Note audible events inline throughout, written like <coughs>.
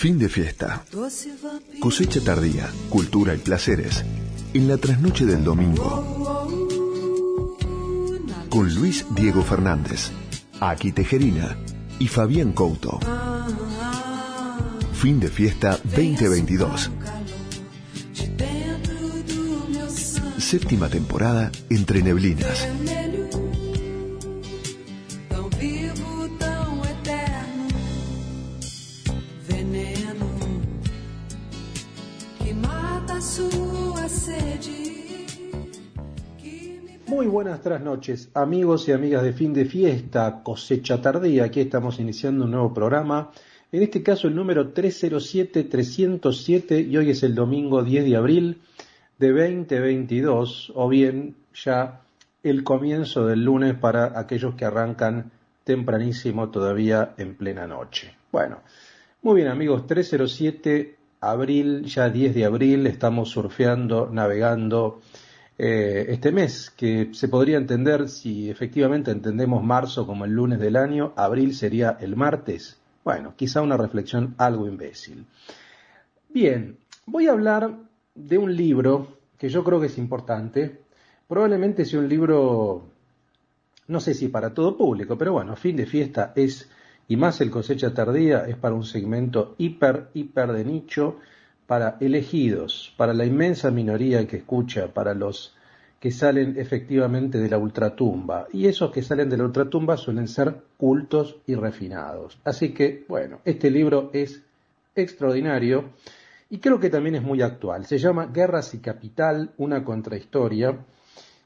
Fin de fiesta. Cosecha tardía, cultura y placeres. En la trasnoche del domingo. Con Luis Diego Fernández, Aki Tejerina y Fabián Couto. Fin de fiesta 2022. Séptima temporada entre neblinas. Buenas noches, amigos y amigas de fin de fiesta, cosecha tardía. Aquí estamos iniciando un nuevo programa. En este caso el número 307-307 y hoy es el domingo 10 de abril de 2022 o bien ya el comienzo del lunes para aquellos que arrancan tempranísimo todavía en plena noche. Bueno, muy bien amigos, 307 abril, ya 10 de abril, estamos surfeando, navegando eh, este mes, que se podría entender si efectivamente entendemos marzo como el lunes del año, abril sería el martes. Bueno, quizá una reflexión algo imbécil. Bien, voy a hablar de un libro que yo creo que es importante. Probablemente sea un libro, no sé si para todo público, pero bueno, fin de fiesta es, y más el cosecha tardía, es para un segmento hiper, hiper de nicho para elegidos, para la inmensa minoría que escucha, para los que salen efectivamente de la ultratumba. Y esos que salen de la ultratumba suelen ser cultos y refinados. Así que, bueno, este libro es extraordinario y creo que también es muy actual. Se llama Guerras y Capital, una contrahistoria.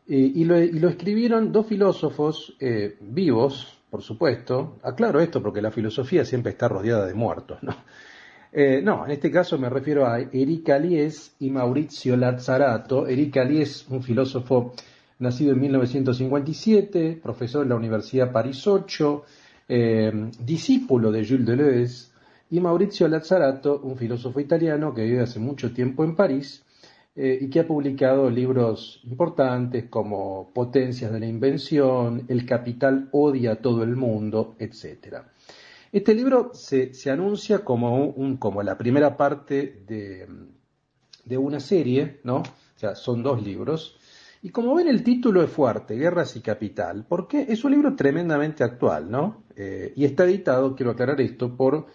Eh, y, lo, escribieron dos filósofos eh, vivos, por supuesto. Aclaro esto porque la filosofía siempre está rodeada de muertos, ¿no? Eh, no, en este caso me refiero a Eric Alies y Maurizio Lazzarato. Eric Alies, un filósofo nacido en 1957, profesor en la Universidad París 8, eh, discípulo de Jules Deleuze, y Maurizio Lazzarato, un filósofo italiano que vive hace mucho tiempo en París eh, y que ha publicado libros importantes como Potencias de la Invención, El Capital odia a todo el mundo, etc. Este libro se, anuncia como, la primera parte de, de, una serie, ¿no? O sea, son dos libros. Y como ven, el título es fuerte, Guerras y Capital, porque es un libro tremendamente actual, ¿no? Eh, y está editado, quiero aclarar esto, por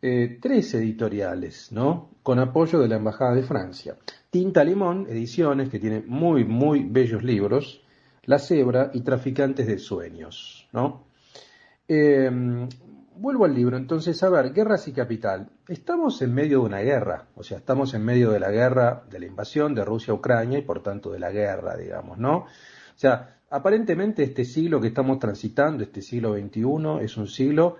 eh, tres editoriales, ¿no? Con apoyo de la Embajada de Francia. Tinta Limón, ediciones, que tiene muy, muy bellos libros, La Cebra y Traficantes de Sueños, ¿no? Eh, vuelvo al libro, entonces, a ver, guerras y capital. Estamos en medio de una guerra, o sea, estamos en medio de la guerra, de la invasión de Rusia a Ucrania y por tanto de la guerra, digamos, ¿no? O sea, aparentemente este siglo que estamos transitando, este siglo XXI, es un siglo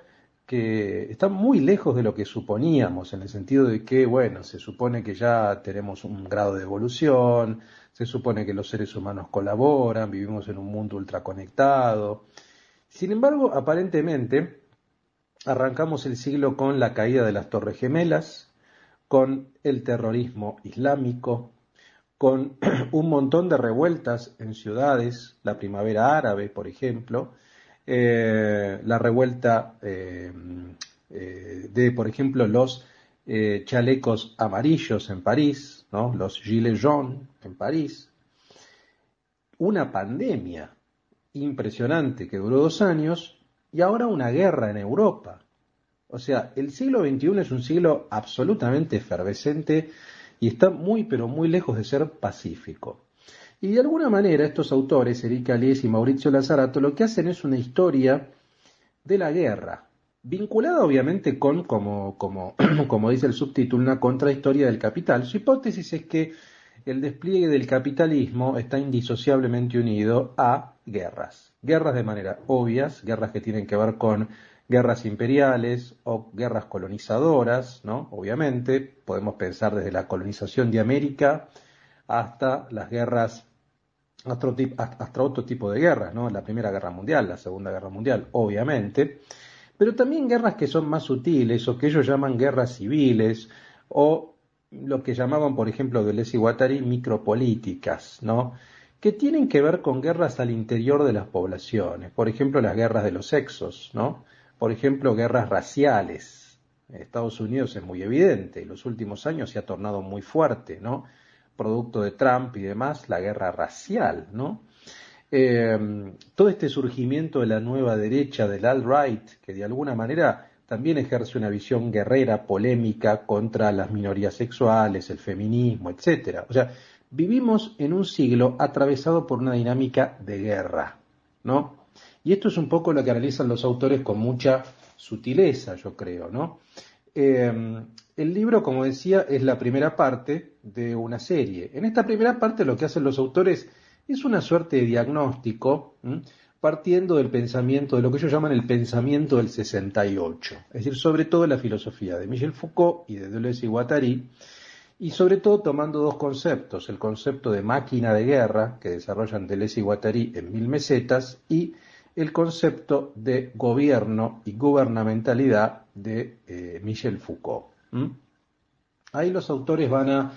que está muy lejos de lo que suponíamos, en el sentido de que, bueno, se supone que ya tenemos un grado de evolución, se supone que los seres humanos colaboran, vivimos en un mundo ultraconectado. Sin embargo, aparentemente, Arrancamos el siglo con la caída de las Torres Gemelas, con el terrorismo islámico, con <clears throat> un montón de revueltas en ciudades, la primavera árabe, por ejemplo, eh, la revuelta eh, eh, de, por ejemplo, los chalecos amarillos en París, ¿no? los gilets jaunes en París, una pandemia impresionante que duró dos años y ahora una guerra en Europa. O sea, el siglo XXI es un siglo absolutamente efervescente y está muy pero muy lejos de ser pacífico. Y de alguna manera estos autores, Erika Alies y Mauricio Lazarato, lo que hacen es una historia de la guerra, vinculada obviamente con, como, como, <clears throat> como dice el subtítulo, una contrahistoria del capital. Su hipótesis es que el despliegue del capitalismo está indisociablemente unido a guerras. Guerras de manera obvias, guerras que tienen que ver con guerras imperiales o guerras colonizadoras, ¿no? Obviamente, podemos pensar desde la colonización de América hasta las guerras, hasta otro tipo de guerras, ¿no? La Primera Guerra Mundial, la Segunda Guerra Mundial, obviamente, pero también guerras que son más sutiles o que ellos llaman guerras civiles o lo que llamaban, por ejemplo, Deleuze y Guattari, micropolíticas, ¿no? que tienen que ver con guerras al interior de las poblaciones, por ejemplo, las guerras de los sexos, ¿no? Por ejemplo, guerras raciales, En Estados Unidos es muy evidente, en los últimos años se ha tornado muy fuerte, ¿no? Producto de Trump y demás, la guerra racial, ¿no? Eh, todo este surgimiento de la nueva derecha, del alt-right, que de alguna manera también ejerce una visión guerrera, polémica contra las minorías sexuales, el feminismo, etcétera. O sea, vivimos en un siglo atravesado por una dinámica de guerra, ¿no? Y esto es un poco lo que analizan los autores con mucha sutileza, yo creo, ¿no? Eh, el libro, como decía, es la primera parte de una serie. En esta primera parte lo que hacen los autores es una suerte de diagnóstico, partiendo del pensamiento, de lo que ellos llaman el pensamiento del 68, es decir, sobre todo la filosofía de Michel Foucault y de Deleuze y Guattari, y sobre todo tomando dos conceptos, el concepto de máquina de guerra que desarrollan Deleuze y Guattari en Mil Mesetas y el concepto de gobierno y gubernamentalidad de eh, Michel Foucault. Ahí los autores van a,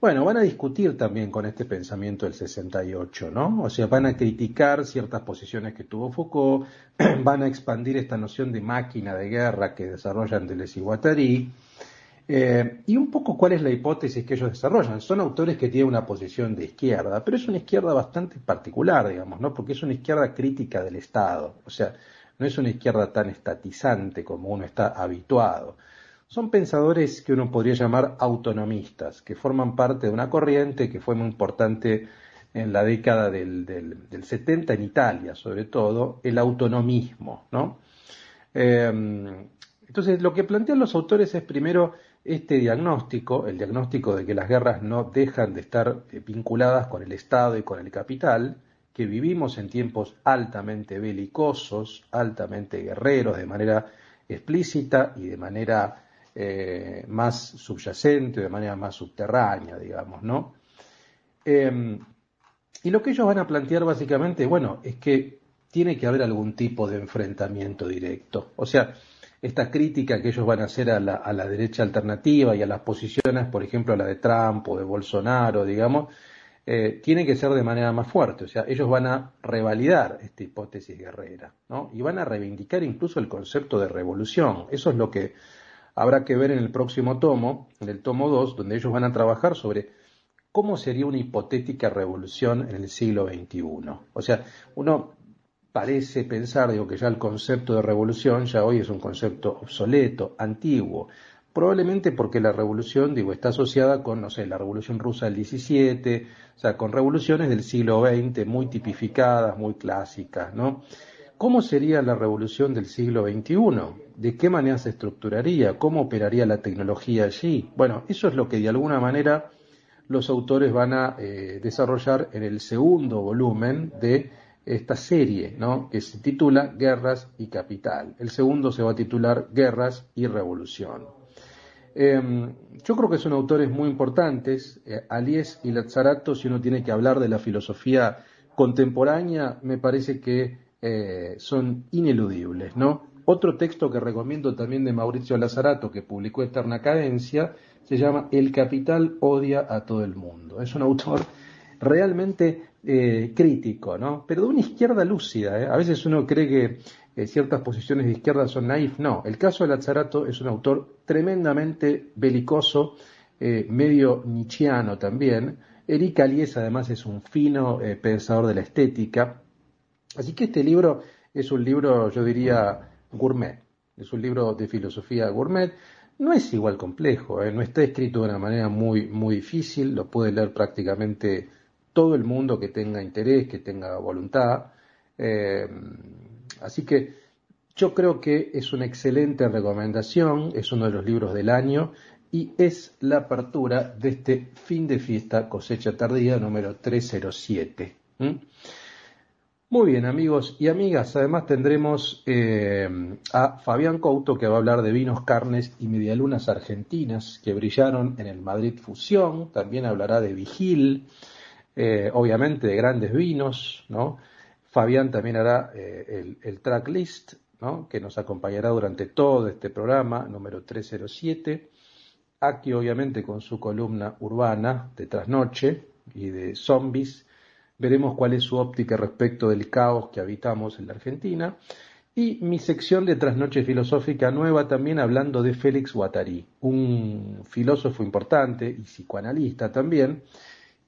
bueno, van a discutir también con este pensamiento del 68, ¿no? O sea, van a criticar ciertas posiciones que tuvo Foucault, <clears throat> van a expandir esta noción de máquina de guerra que desarrollan Deleuze y Guattari, eh, y un poco cuál es la hipótesis que ellos desarrollan. Son autores que tienen una posición de izquierda, pero es una izquierda bastante particular, digamos, ¿no? Porque es una izquierda crítica del Estado. O sea, no es una izquierda tan estatizante como uno está habituado. Son pensadores que uno podría llamar autonomistas, que forman parte de una corriente que fue muy importante en la década del, del, 70 en Italia, sobre todo, el autonomismo, ¿no? Eh, entonces, lo que plantean los autores es primero este diagnóstico, el diagnóstico de que las guerras no dejan de estar eh, vinculadas con el Estado y con el capital, que vivimos en tiempos altamente belicosos, altamente guerreros, de manera explícita y de manera eh, más subyacente, de manera más subterránea, digamos, ¿no? Em, y lo que ellos van a plantear básicamente, bueno, es que tiene que haber algún tipo de enfrentamiento directo. O sea, esta crítica que ellos van a hacer a la, derecha alternativa y a las posiciones, por ejemplo, a la de Trump o de Bolsonaro, digamos, eh, tiene que ser de manera más fuerte. O sea, ellos van a revalidar esta hipótesis guerrera, ¿no? Y van a reivindicar incluso el concepto de revolución. Eso es lo que habrá que ver en el próximo tomo, en el tomo 2, donde ellos van a trabajar sobre cómo sería una hipotética revolución en el siglo XXI. O sea, uno parece pensar, digo, que ya el concepto de revolución ya hoy es un concepto obsoleto, antiguo, probablemente porque la revolución, digo, está asociada con, no sé, la revolución rusa del 17, o sea, con revoluciones del siglo XX muy tipificadas, muy clásicas, ¿no? ¿Cómo sería la revolución del siglo XXI? ¿De qué manera se estructuraría? ¿Cómo operaría la tecnología allí? Bueno, eso es lo que de alguna manera los autores van a eh, desarrollar en el segundo volumen de esta serie, ¿no? que se titula Guerras y Capital. El segundo se va a titular Guerras y Revolución. Em, yo creo que son autores muy importantes. Eh, Alies y Lazzarato, si uno tiene que hablar de la filosofía contemporánea, me parece que eh, son ineludibles. ¿no? Otro texto que recomiendo también de Mauricio Lazzarato, que publicó Eterna Cadencia, se llama El capital odia a todo el mundo. Es un autor realmente eh, crítico, ¿no? Pero de una izquierda lúcida. ¿eh? A veces uno cree que ciertas posiciones de izquierda son naif. No, el caso de Lazzarato es un autor tremendamente belicoso, medio nietzscheano también. Eric Alies además es un fino pensador de la estética. Así que este libro es un libro, yo diría, gourmet. Es un libro de filosofía gourmet. No es igual complejo, no está escrito de una manera muy, muy difícil, lo puede leer prácticamente todo el mundo que tenga interés, que tenga voluntad. Eh, así que yo creo que es una excelente recomendación, es uno de los libros del año y es la apertura de este fin de fiesta cosecha tardía número 307. Muy bien amigos y amigas, además tendremos eh, a Fabián Couto que va a hablar de vinos, carnes y medialunas argentinas que brillaron en el Madrid Fusión, también hablará de Vigil, eh, obviamente de grandes vinos, ¿no? Fabián también hará eh, el, tracklist, ¿no? Que nos acompañará durante todo este programa, número 307. Aquí, obviamente, con su columna urbana de trasnoche y de zombies, veremos cuál es su óptica respecto del caos que habitamos en la Argentina. Y mi sección de Trasnoche Filosófica Nueva también hablando de Félix Guattari, un filósofo importante y psicoanalista también,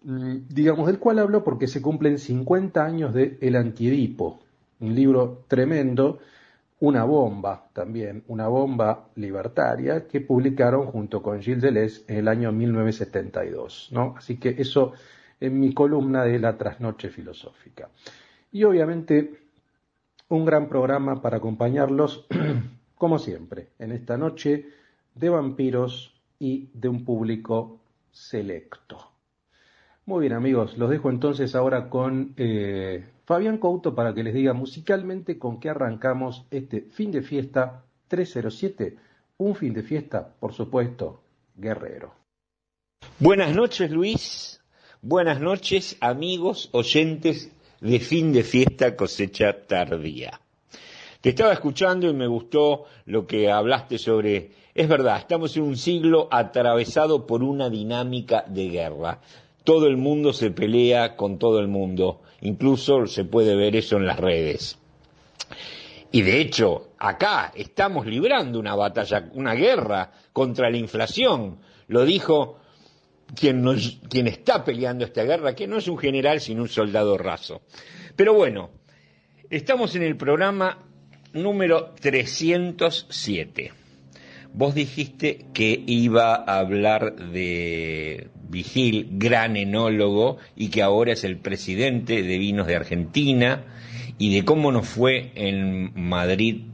mm, digamos, del cual hablo porque se cumplen 50 años de El Antiedipo, un libro tremendo, una bomba también, una bomba libertaria que publicaron junto con Gilles Deleuze en el año 1972. ¿no? Así que eso en mi columna de la trasnoche filosófica. Y obviamente un gran programa para acompañarlos, <clears throat> como siempre, en esta noche de vampiros y de un público selecto. Muy bien amigos, los dejo entonces ahora con eh, Fabián Couto para que les diga musicalmente con qué arrancamos este fin de fiesta 307, un fin de fiesta, por supuesto, guerrero. Buenas noches Luis, buenas noches amigos oyentes de fin de fiesta cosecha tardía. Te estaba escuchando y me gustó lo que hablaste sobre... Es verdad, estamos en un siglo atravesado por una dinámica de guerra. Todo el mundo se pelea con todo el mundo. Incluso se puede ver eso en las redes. Y de hecho, acá estamos librando una batalla, una guerra contra la inflación. Lo dijo quien, quien está peleando esta guerra, que no es un general, sino un soldado raso. Pero bueno, estamos en el programa número 307. Vos dijiste que iba a hablar de Vigil, gran enólogo, y que ahora es el presidente de Vinos de Argentina, y de cómo nos fue en Madrid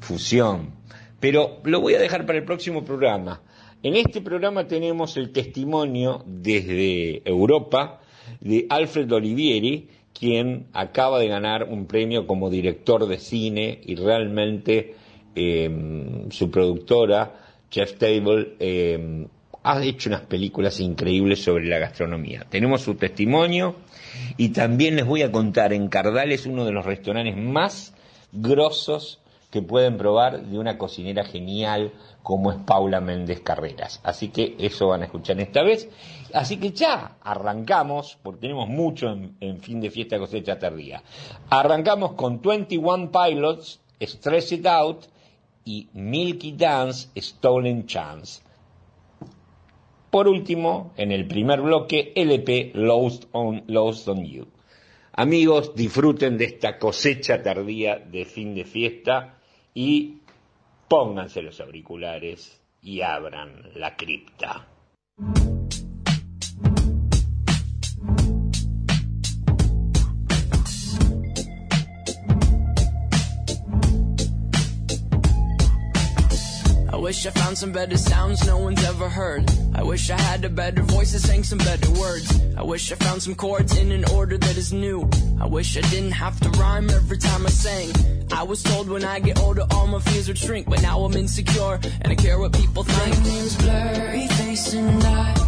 Fusión. Pero lo voy a dejar para el próximo programa. En este programa tenemos el testimonio desde Europa de Alfred Olivieri, quien acaba de ganar un premio como director de cine y realmente em, su productora, Jeff Table, em, ha hecho unas películas increíbles sobre la gastronomía. Tenemos su testimonio y también les voy a contar, en Cardal es uno de los restaurantes más grosos que pueden probar de una cocinera genial como es Paula Méndez Carreras. Así que eso van a escuchar esta vez. Así que ya arrancamos, porque tenemos mucho en, fin de fiesta cosecha tardía. Arrancamos con 21 Pilots, Stress It Out y Milky Dance, Stolen Chance. Por último, en el primer bloque, LP Lost on, Lost on You. Amigos, disfruten de esta cosecha tardía de fin de fiesta y pónganse los auriculares y abran la cripta. wish I found some better sounds no one's ever heard. I wish I had a better voice that sang some better words. I wish I found some chords in an order that is new. I wish I didn't have to rhyme every time I sang. I was told when I get older all my fears would shrink, but now I'm insecure and I care what people think. My name's Blurry Face and I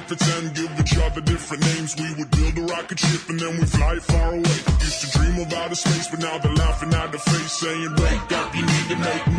play pretend, give each other different names. We would build a rocket ship and then we'd fly far away. Used to dream of outer space, but now they're laughing at the face, saying, Wake up, you need to make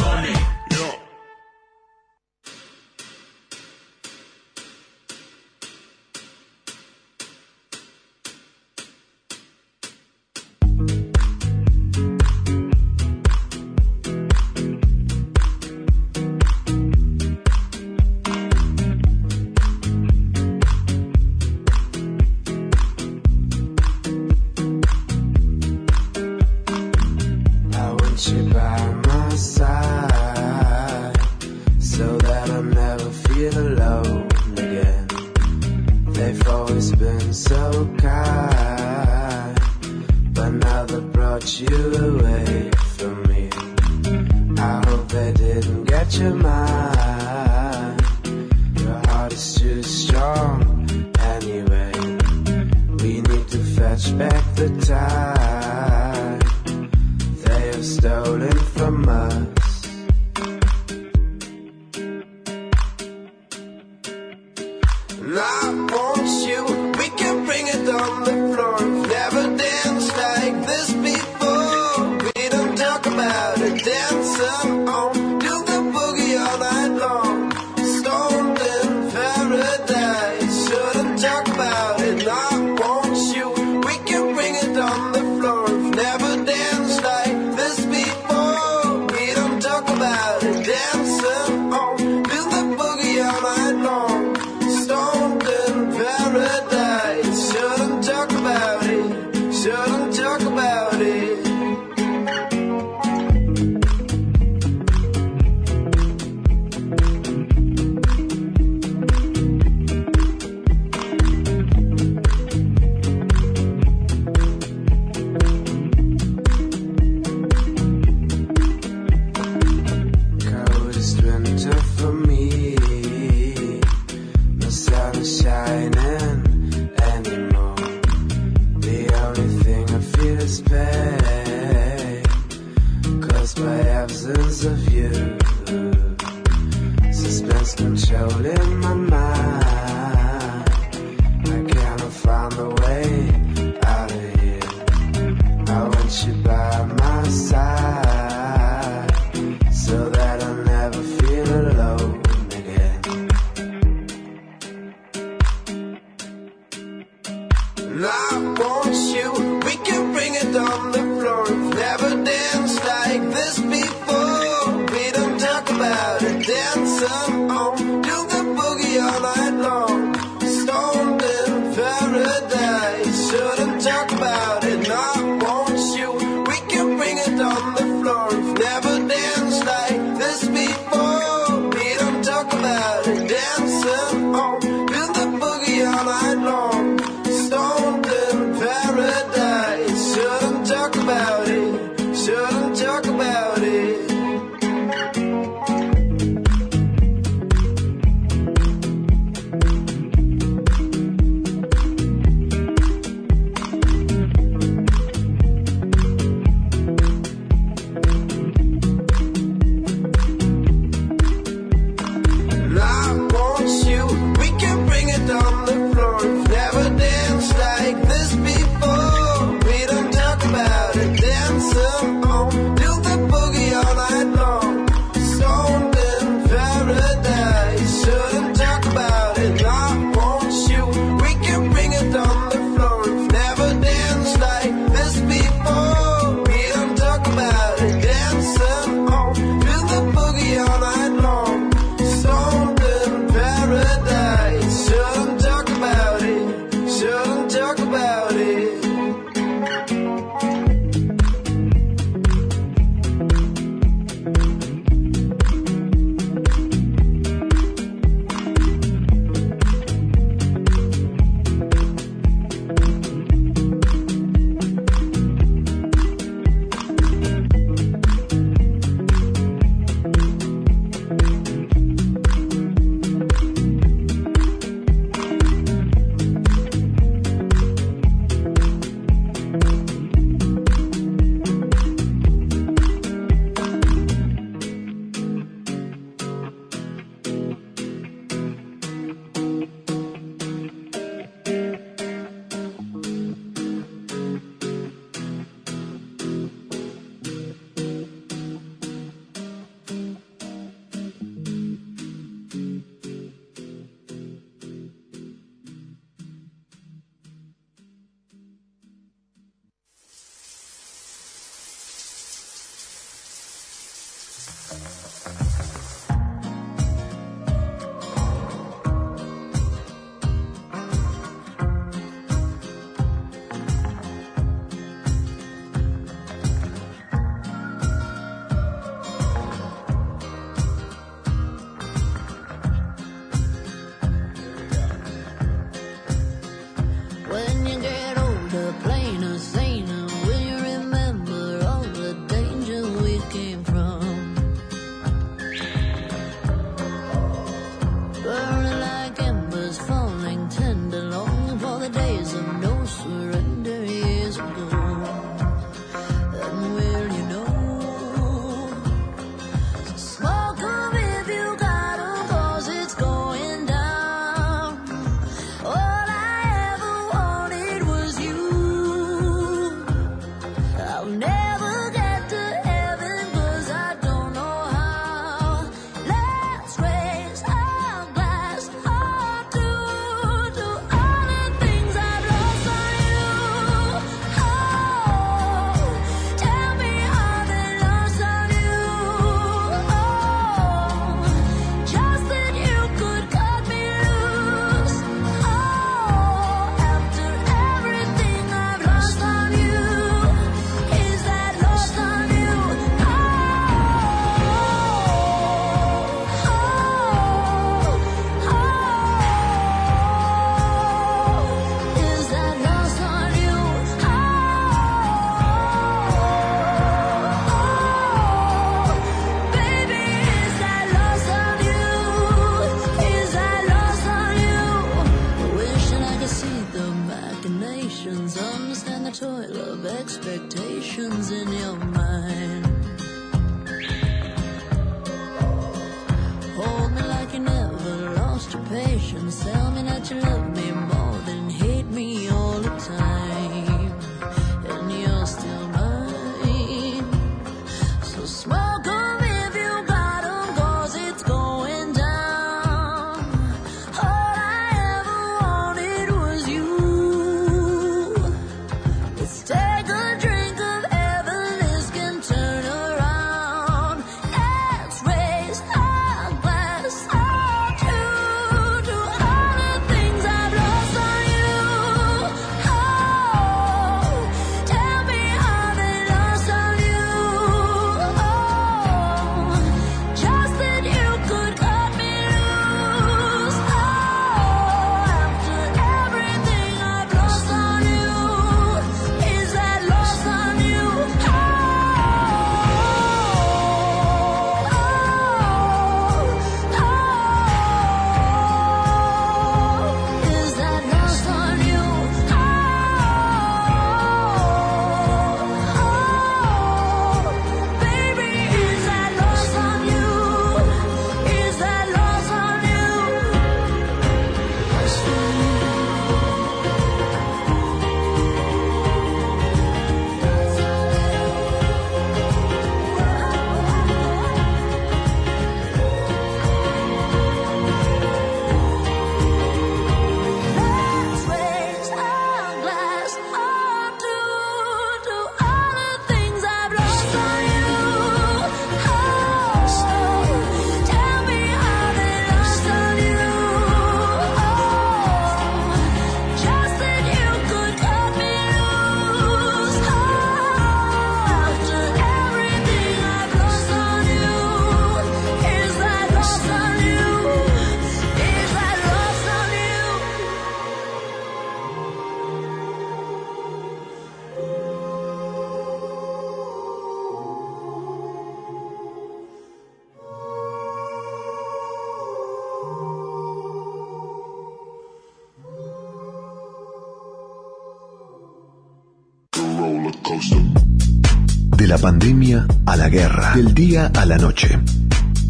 la pandemia a la guerra, del día a la noche.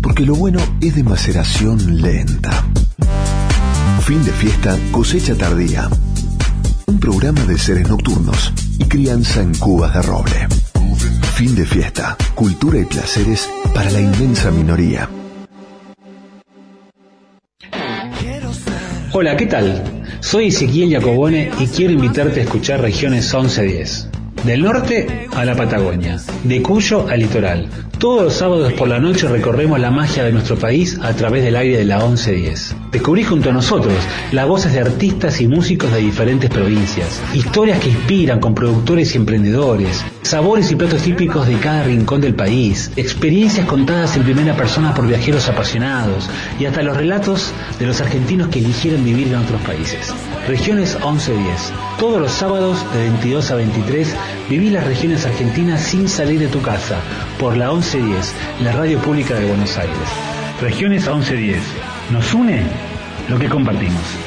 Porque lo bueno es de maceración lenta. Fin de fiesta, cosecha tardía. Un programa de seres nocturnos y crianza en cubas de roble. Fin de fiesta, cultura y placeres para la inmensa minoría. Hola, ¿qué tal? Soy Ezequiel Jacobone y quiero invitarte a escuchar Regiones 1110 Del norte a la Patagonia, de Cuyo al litoral. Todos los sábados por la noche recorremos la magia de nuestro país a través del aire de la 1110. Descubrí junto a nosotros las voces de artistas y músicos de diferentes provincias, historias que inspiran con productores y emprendedores, sabores y platos típicos de cada rincón del país, experiencias contadas en primera persona por viajeros apasionados y hasta los relatos de los argentinos que eligieron vivir en otros países. Regiones 1110. Todos los sábados de 22 a 23 viví las regiones argentinas sin salir de tu casa por la 1110, la radio pública de Buenos Aires. Regiones 1110. Nos une lo que compartimos.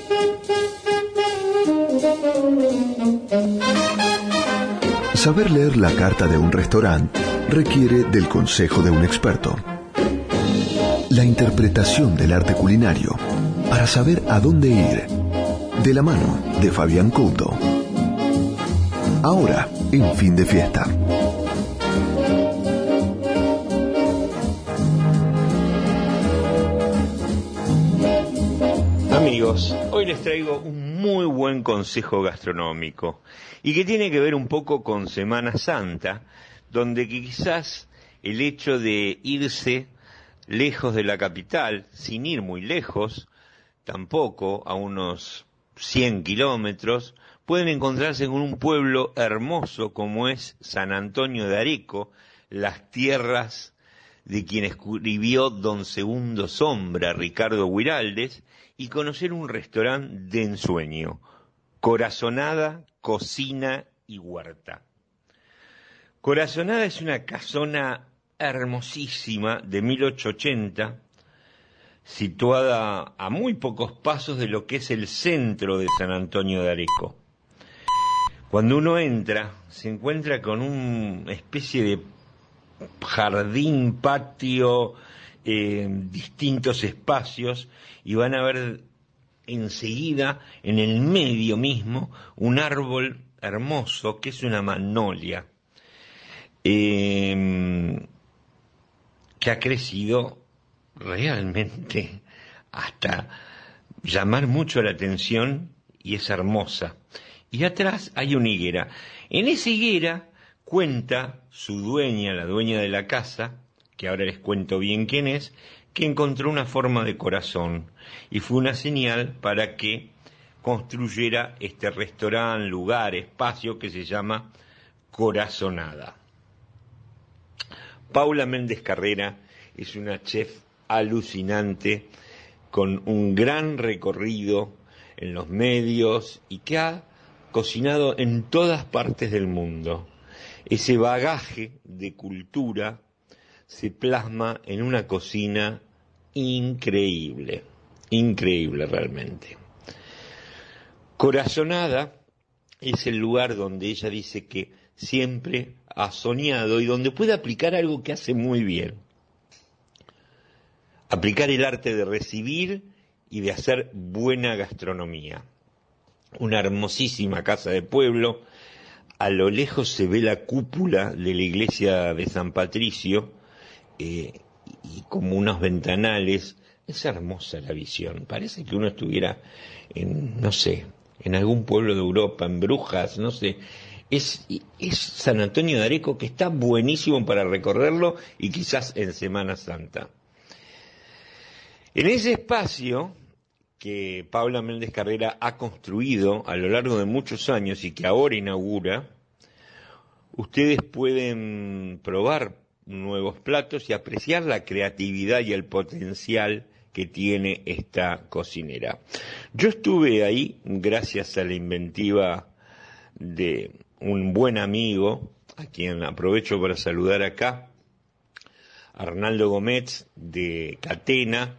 Saber leer la carta de un restaurante requiere del consejo de un experto. La interpretación del arte culinario para saber a dónde ir. De la mano de Fabián Couto. Ahora, en fin de fiesta. Amigos, hoy les traigo un muy buen consejo gastronómico y que tiene que ver un poco con Semana Santa, donde quizás el hecho de irse lejos de la capital, sin ir muy lejos, tampoco a unos 100 kilómetros, pueden encontrarse en un pueblo hermoso como es San Antonio de Areco, las tierras de quien escribió Don Segundo Sombra, Ricardo Huiraldes, y conocer un restaurante de ensueño, Corazonada, Cocina y Huerta. Corazonada es una casona hermosísima de 1880, situada a muy pocos pasos de lo que es el centro de San Antonio de Areco. Cuando uno entra, se encuentra con una especie de jardín, patio, eh, distintos espacios y van a ver enseguida en el medio mismo un árbol hermoso que es una magnolia eh, que ha crecido realmente hasta llamar mucho la atención y es hermosa. Y atrás hay una higuera. En esa higuera cuenta su dueña, la dueña de la casa, que ahora les cuento bien quién es, que encontró una forma de corazón y fue una señal para que construyera este restaurante, lugar, espacio que se llama Corazonada. Paula Méndez Carrera es una chef alucinante con un gran recorrido en los medios y que ha cocinado en todas partes del mundo. Ese bagaje de cultura se plasma en una cocina increíble, increíble realmente. Corazonada es el lugar donde ella dice que siempre ha soñado y donde puede aplicar algo que hace muy bien. Aplicar el arte de recibir y de hacer buena gastronomía. Una hermosísima casa de pueblo. A lo lejos se ve la cúpula de la iglesia de San Patricio eh, y como unos ventanales. Es hermosa la visión. Parece que uno estuviera en, no sé, en algún pueblo de Europa, en Brujas, no sé es, San Antonio de Areco que está buenísimo para recorrerlo y quizás en Semana Santa. En ese espacio que Paula Méndez Carrera ha construido a lo largo de muchos años y que ahora inaugura, ustedes pueden probar nuevos platos y apreciar la creatividad y el potencial que tiene esta cocinera. Yo estuve ahí gracias a la inventiva de un buen amigo, a quien aprovecho para saludar acá, Arnaldo Gómez de Catena,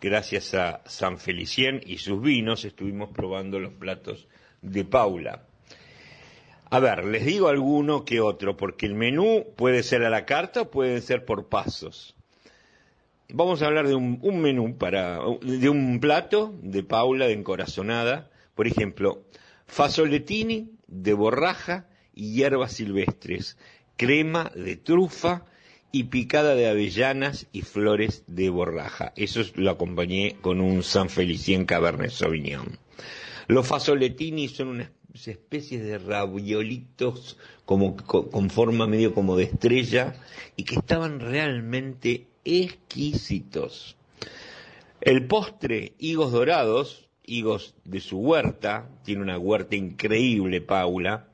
gracias a San Felicien y sus vinos, estuvimos probando los platos de Paula. A ver, les digo alguno que otro, porque el menú puede ser a la carta o puede ser por pasos. Vamos a hablar de un, menú para, de un plato de Paula de encorazonada, por ejemplo, fasoletini de borraja y hierbas silvestres, crema de trufa y picada de avellanas y flores de borraja. Eso lo acompañé con un San Felicien Cabernet Sauvignon. Los fasoletini son unas especies de raviolitos como, con forma medio como de estrella y que estaban realmente exquisitos. El postre, higos dorados, higos de su huerta, tiene una huerta increíble Paula,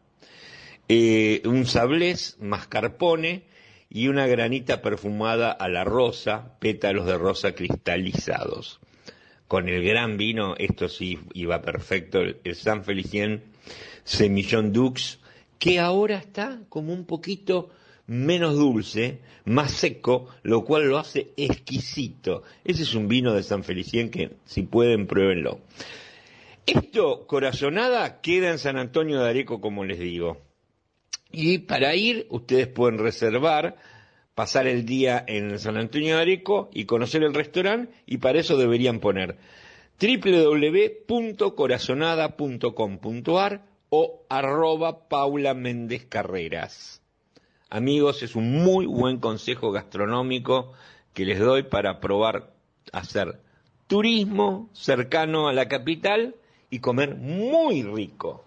eh, un sablés, mascarpone y una granita perfumada a la rosa, pétalos de rosa cristalizados. Con el gran vino, esto sí iba perfecto, el, San Felicien Semillón Dux, que ahora está como un poquito menos dulce, más seco, lo cual lo hace exquisito. Ese es un vino de San Felicien que si pueden pruébenlo. Esto, corazonada, queda en San Antonio de Areco, como les digo. Y para ir, ustedes pueden reservar, pasar el día en San Antonio de Areco y conocer el restaurante, y para eso deberían poner www.corazonada.com.ar o arroba Paula Méndez Carreras. Amigos, es un muy buen consejo gastronómico que les doy para probar hacer turismo cercano a la capital y comer muy rico.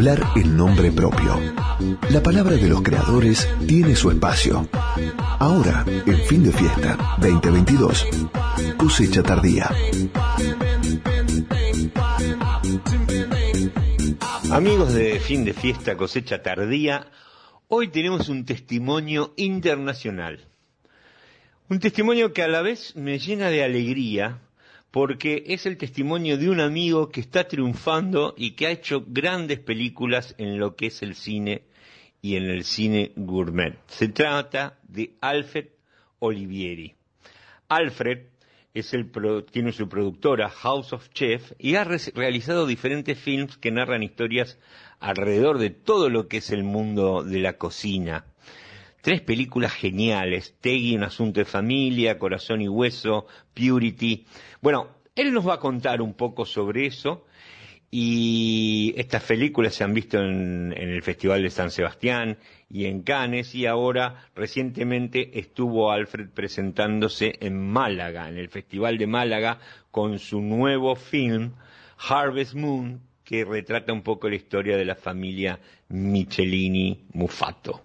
Hablar en nombre propio. La palabra de los creadores tiene su espacio. Ahora, en fin de fiesta 2022, cosecha tardía. Amigos de fin de fiesta cosecha tardía, hoy tenemos un testimonio internacional. Un testimonio que a la vez me llena de alegría porque es el testimonio de un amigo que está triunfando y que ha hecho grandes películas en lo que es el cine y en el cine gourmet. Se trata de Alfred Olivieri. Alfred tiene su productora House of Chef y ha re- realizado diferentes films que narran historias alrededor de todo lo que es el mundo de la cocina. Tres películas geniales, Tegui, Un asunto de familia, Corazón y hueso, Purity. Bueno, él nos va a contar un poco sobre eso y estas películas se han visto en, en el Festival de San Sebastián y en Cannes y ahora recientemente estuvo Alfred presentándose en Málaga, en el Festival de Málaga, con su nuevo film Harvest Moon, que retrata un poco la historia de la familia Michelini Mufato.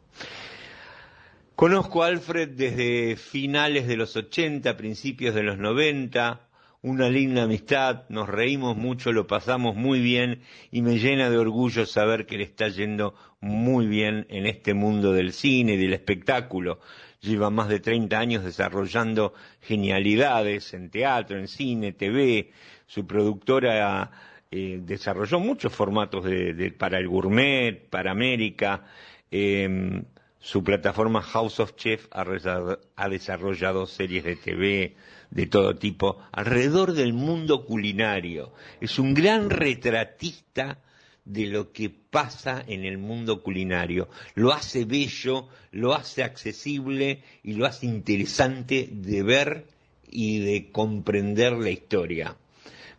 Conozco a Alfred desde finales de los 80, principios de los 90, una linda amistad, nos reímos mucho, lo pasamos muy bien y me llena de orgullo saber que le está yendo muy bien en este mundo del cine y del espectáculo. Lleva más de 30 años desarrollando genialidades en teatro, en cine, TV. Su productora eh, desarrolló muchos formatos de- de- para el gourmet, para América. Eh, su plataforma House of Chef ha, desarrollado series de TV de todo tipo alrededor del mundo culinario. Es un gran retratista de lo que pasa en el mundo culinario. Lo hace bello, lo hace accesible y lo hace interesante de ver y de comprender la historia.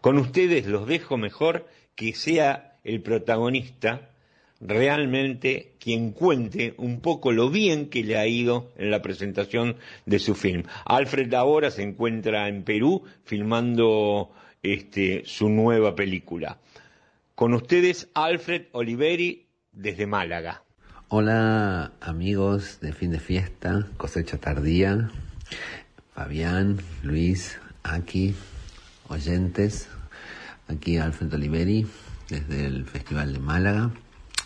Con ustedes los dejo mejor que sea el protagonista realmente quien cuente un poco lo bien que le ha ido en la presentación de su film. Alfred ahora se encuentra en Perú filmando este, su nueva película. Con ustedes Alfred Oliveri desde Málaga. Hola amigos de fin de fiesta, cosecha tardía, Fabián, Luis, aquí, oyentes, aquí Alfred Oliveri desde el Festival de Málaga,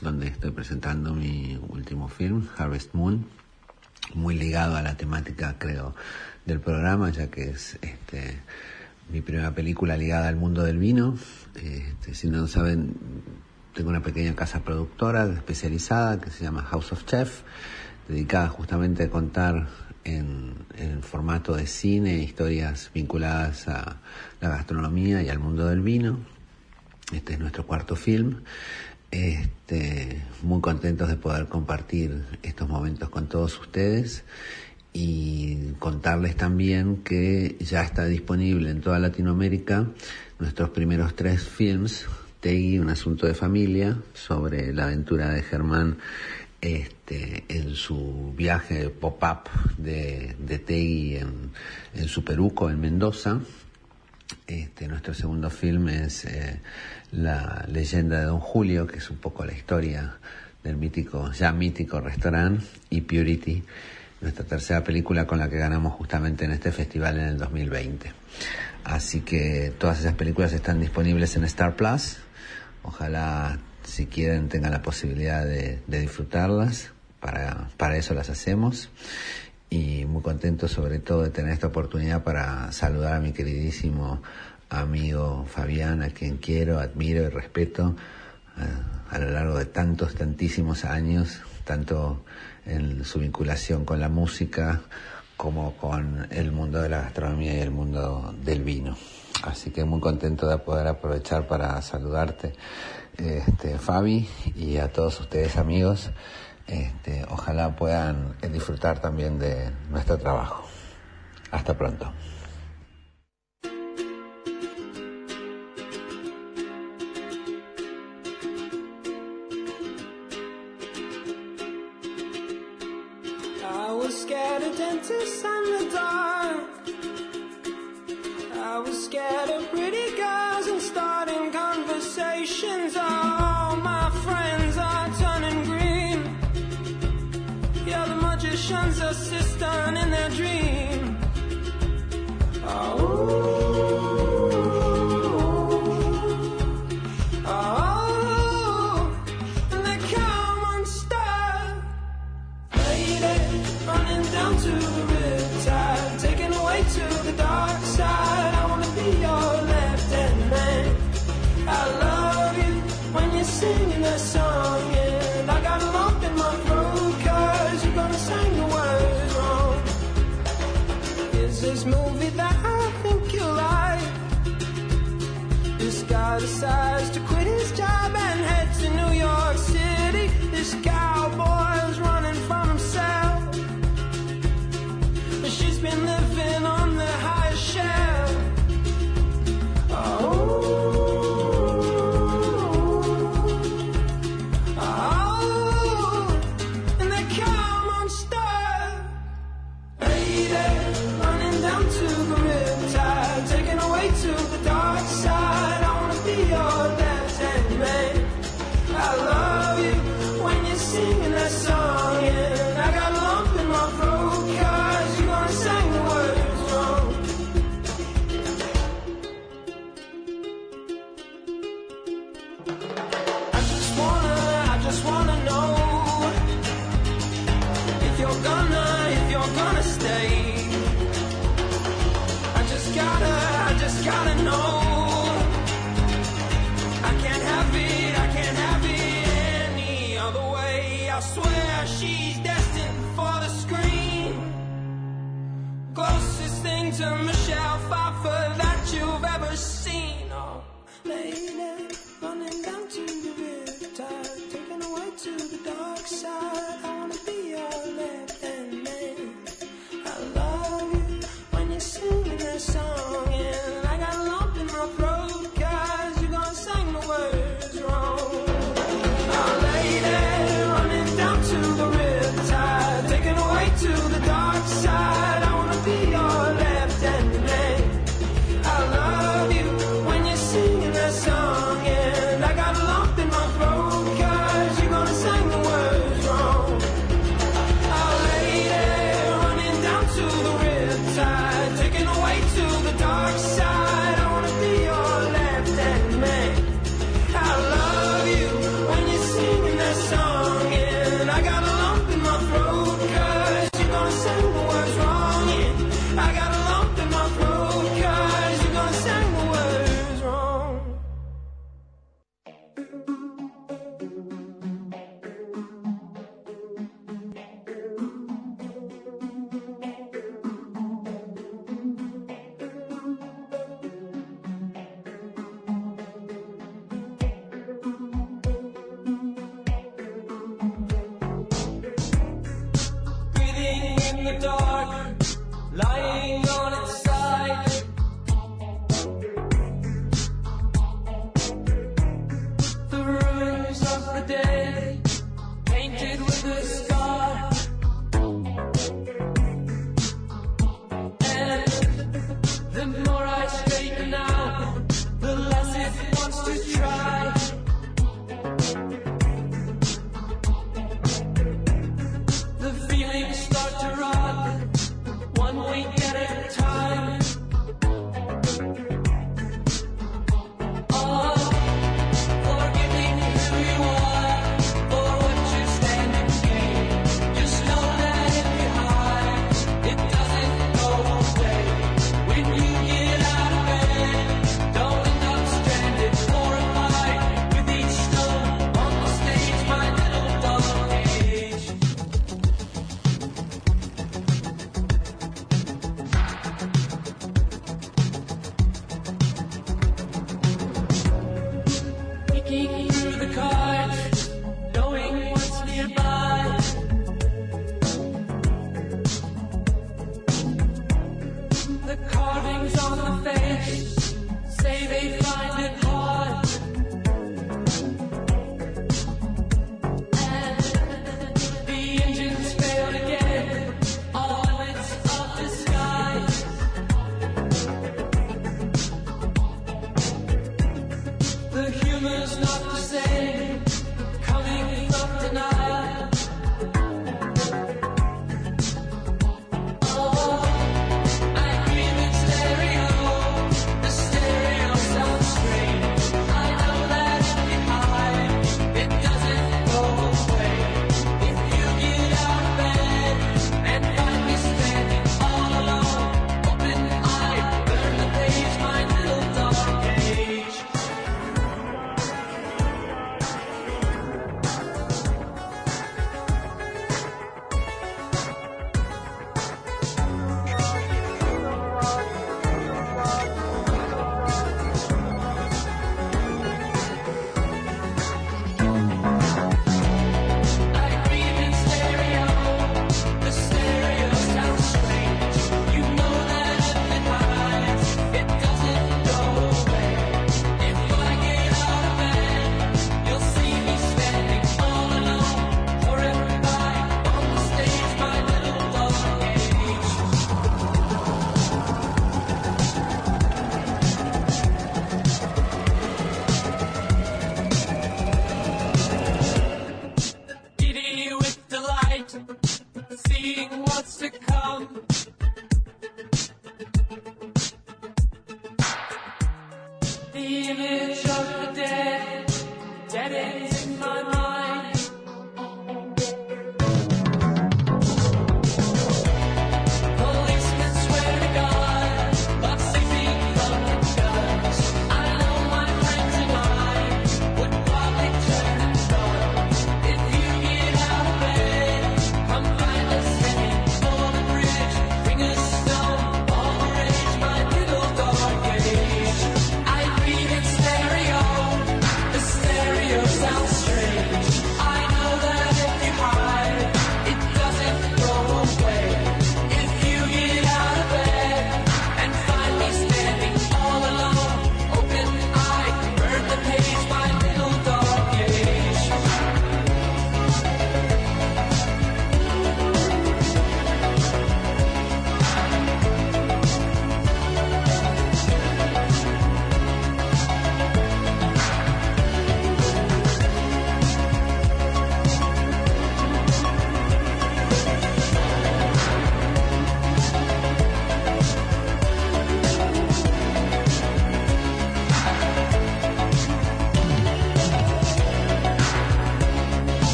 donde estoy presentando mi último film, Harvest Moon, muy ligado a la temática creo del programa, ya que es este mi primera película ligada al mundo del vino. Este, si no saben, tengo una pequeña casa productora especializada que se llama House of Chef, dedicada justamente a contar en, en formato de cine, historias vinculadas a la gastronomía y al mundo del vino. Este es nuestro cuarto film. Este, muy contentos de poder compartir estos momentos con todos ustedes y contarles también que ya está disponible en toda Latinoamérica nuestros primeros tres films, Tegui, un asunto de familia, sobre la aventura de Germán este, en su viaje pop-up de, de Tegui en, en Superuco, en Mendoza. Este, nuestro segundo film es eh, La leyenda de Don Julio, que es un poco la historia del mítico, ya mítico restaurante, y Purity, nuestra tercera película con la que ganamos justamente en este festival en el 2020. Así que todas esas películas están disponibles en Star Plus. Ojalá, si quieren, tengan la posibilidad de, de disfrutarlas. Para, para eso las hacemos. Y muy contento sobre todo de tener esta oportunidad para saludar a mi queridísimo amigo Fabián, a quien quiero, admiro y respeto a, a lo largo de tantos, tantísimos años, tanto en su vinculación con la música como con el mundo de la gastronomía y el mundo del vino. Así que muy contento de poder aprovechar para saludarte, este, Fabi, y a todos ustedes amigos. Este, ojalá puedan disfrutar también de nuestro trabajo. Hasta pronto. I swear she's destined for the screen. Closest thing to Michelle Pfeiffer that you've ever seen. Oh, lady, running down to the riptide, taken away to the dark side.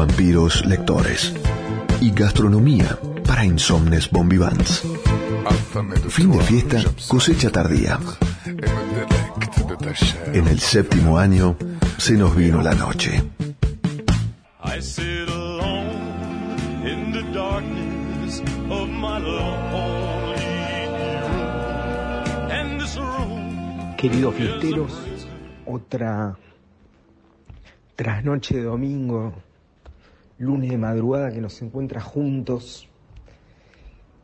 vampiros lectores y gastronomía para insomnes bombivans. Fin de fiesta, cosecha tardía. En el séptimo año se nos vino la noche. Queridos fiesteros, otra trasnoche de domingo lunes de madrugada que nos encuentra juntos.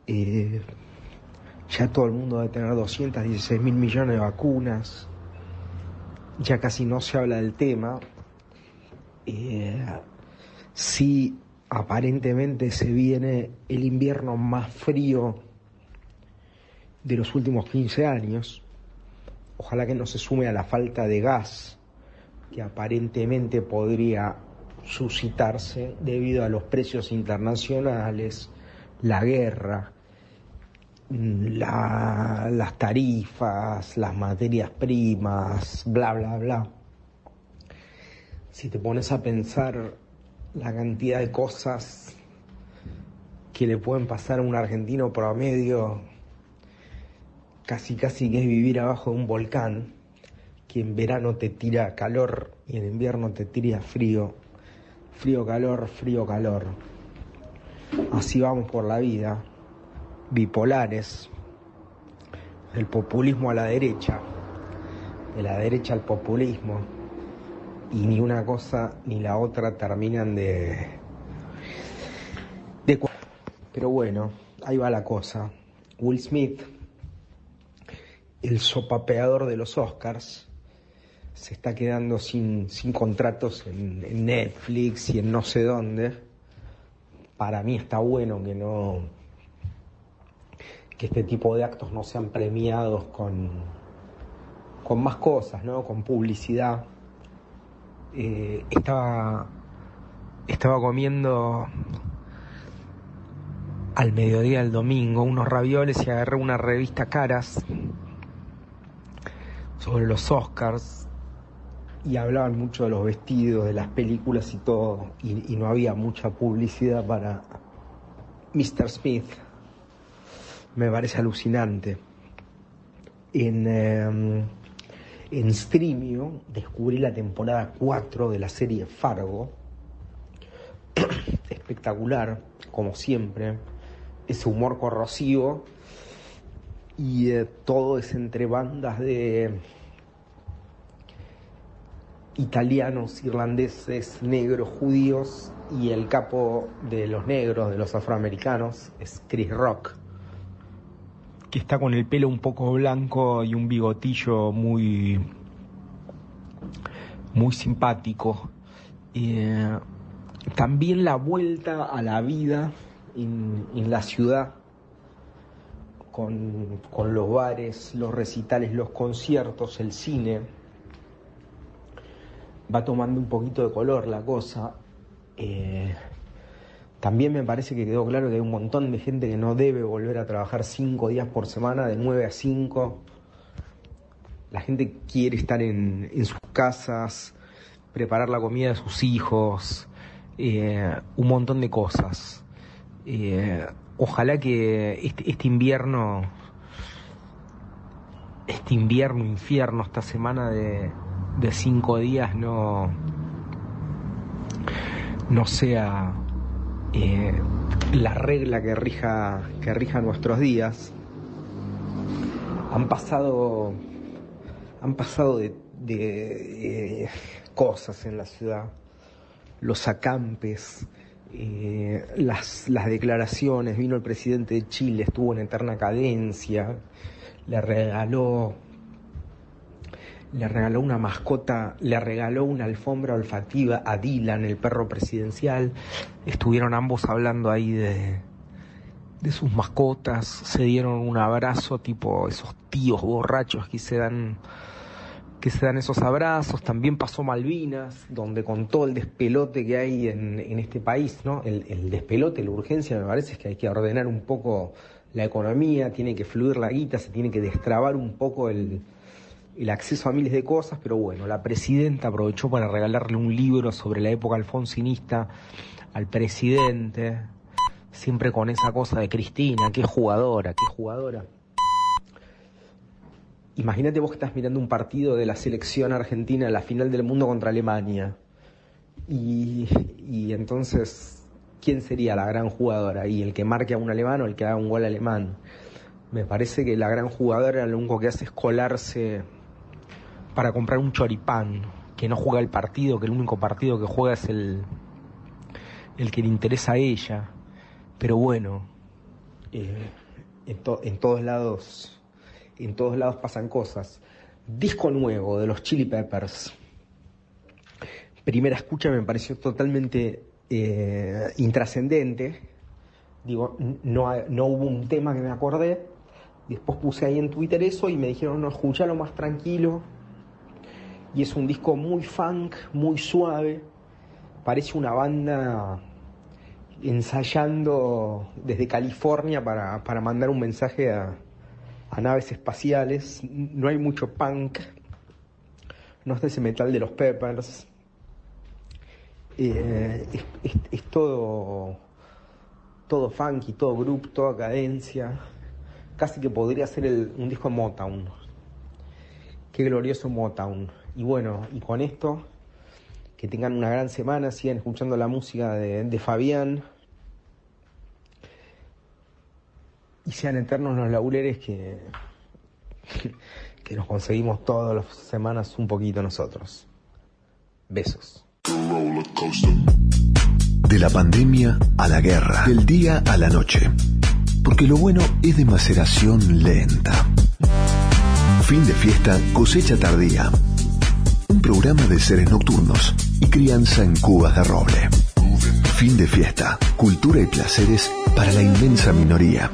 Eh, ya todo el mundo debe tener 216 mil millones de vacunas. Ya casi no se habla del tema. Eh, sí, aparentemente se viene el invierno más frío de los últimos 15 años. Ojalá que no se sume a la falta de gas que aparentemente podría suscitarse debido a los precios internacionales, la guerra, la- las tarifas, las materias primas, bla, bla, bla. Si te pones a pensar la cantidad de cosas que le pueden pasar a un argentino promedio, casi casi que es vivir abajo de un volcán, que en verano te tira calor y en invierno te tira frío, frío, calor, frío, calor. Así vamos por la vida, bipolares, del populismo a la derecha, de la derecha al populismo, y ni una cosa ni la otra terminan de... de Pero bueno, ahí va la cosa. Will Smith, el sopapeador de los Oscars, se está quedando sin, sin contratos en, Netflix y en no sé dónde. Para mí está bueno que no que este tipo de actos no sean premiados con, con más cosas, ¿no? Con publicidad. Eh, estaba, estaba comiendo al mediodía del domingo unos ravioles y agarré una revista Caras sobre los Oscars y hablaban mucho de los vestidos, de las películas y todo, y, no había mucha publicidad para Mr. Smith. Me parece alucinante. En, eh, en Streamio descubrí la temporada 4 de la serie Fargo. <coughs> Espectacular, como siempre. Ese humor corrosivo. Y eh, todo es entre bandas de italianos, irlandeses, negros, judíos. Y el capo de los negros, de los afroamericanos, es Chris Rock que está con el pelo un poco blanco y un bigotillo muy muy simpático. Eh, también la vuelta a la vida en, la ciudad, con los bares, los recitales, los conciertos, el cine. Va tomando un poquito de color la cosa. Eh, también me parece que quedó claro que hay un montón de gente que no debe volver a trabajar cinco días por semana, de 9 a 5. La gente quiere estar en, sus casas, preparar la comida de sus hijos, eh, un montón de cosas. Eh, ojalá que este, este invierno, este invierno, infierno, esta semana de, de cinco días no, no sea eh, la regla que rija, que rija nuestros días. Han pasado, han pasado de, eh, cosas en la ciudad, los acampes, eh, las, las declaraciones, vino el presidente de Chile, estuvo en eterna cadencia, le regaló le regaló una mascota, le regaló una alfombra olfativa a Dylan, el perro presidencial. Estuvieron ambos hablando ahí de, de sus mascotas, se dieron un abrazo tipo esos tíos borrachos que se dan que se dan esos abrazos, también pasó Malvinas, donde con todo el despelote que hay en, en este país, ¿no? El, el despelote, la urgencia me parece es que hay que ordenar un poco la economía, tiene que fluir la guita, se tiene que destrabar un poco el, el acceso a miles de cosas, pero bueno, la presidenta aprovechó para regalarle un libro sobre la época alfonsinista al presidente, siempre con esa cosa de Cristina, qué jugadora, qué jugadora. Imagínate vos que estás mirando un partido de la selección argentina, la final del mundo contra Alemania, y, y entonces, ¿quién sería la gran jugadora? ¿Y el que marque a un alemán o el que haga un gol alemán? Me parece que la gran jugadora lo único que hace es colarse para comprar un choripán, que no juega el partido, que el único partido que juega es el, el que le interesa a ella. Pero bueno, eh, en, en todos lados, en todos lados pasan cosas. Disco nuevo de los Chili Peppers. Primera escucha me pareció totalmente eh, intrascendente. Digo, no, no hubo un tema que me acordé. Después puse ahí en Twitter eso y me dijeron, no, escúchalo más tranquilo. Y es un disco muy funk, muy suave. Parece una banda ensayando desde California para, para mandar un mensaje a, a naves espaciales. No hay mucho punk. No está ese metal de los Peppers. Eh, es, todo, todo funky, todo group, toda cadencia. Casi que podría ser un disco de Motown. Qué glorioso Motown. Y bueno, y con esto, que tengan una gran semana, sigan escuchando la música de, Fabián. Y sean eternos los laureles que, que nos conseguimos todas las semanas un poquito nosotros. Besos. De la pandemia a la guerra, del día a la noche. Porque lo bueno es de maceración lenta. Fin de fiesta, cosecha tardía. Un programa de seres nocturnos y crianza en cubas de roble. Fin de fiesta, cultura y placeres para la inmensa minoría.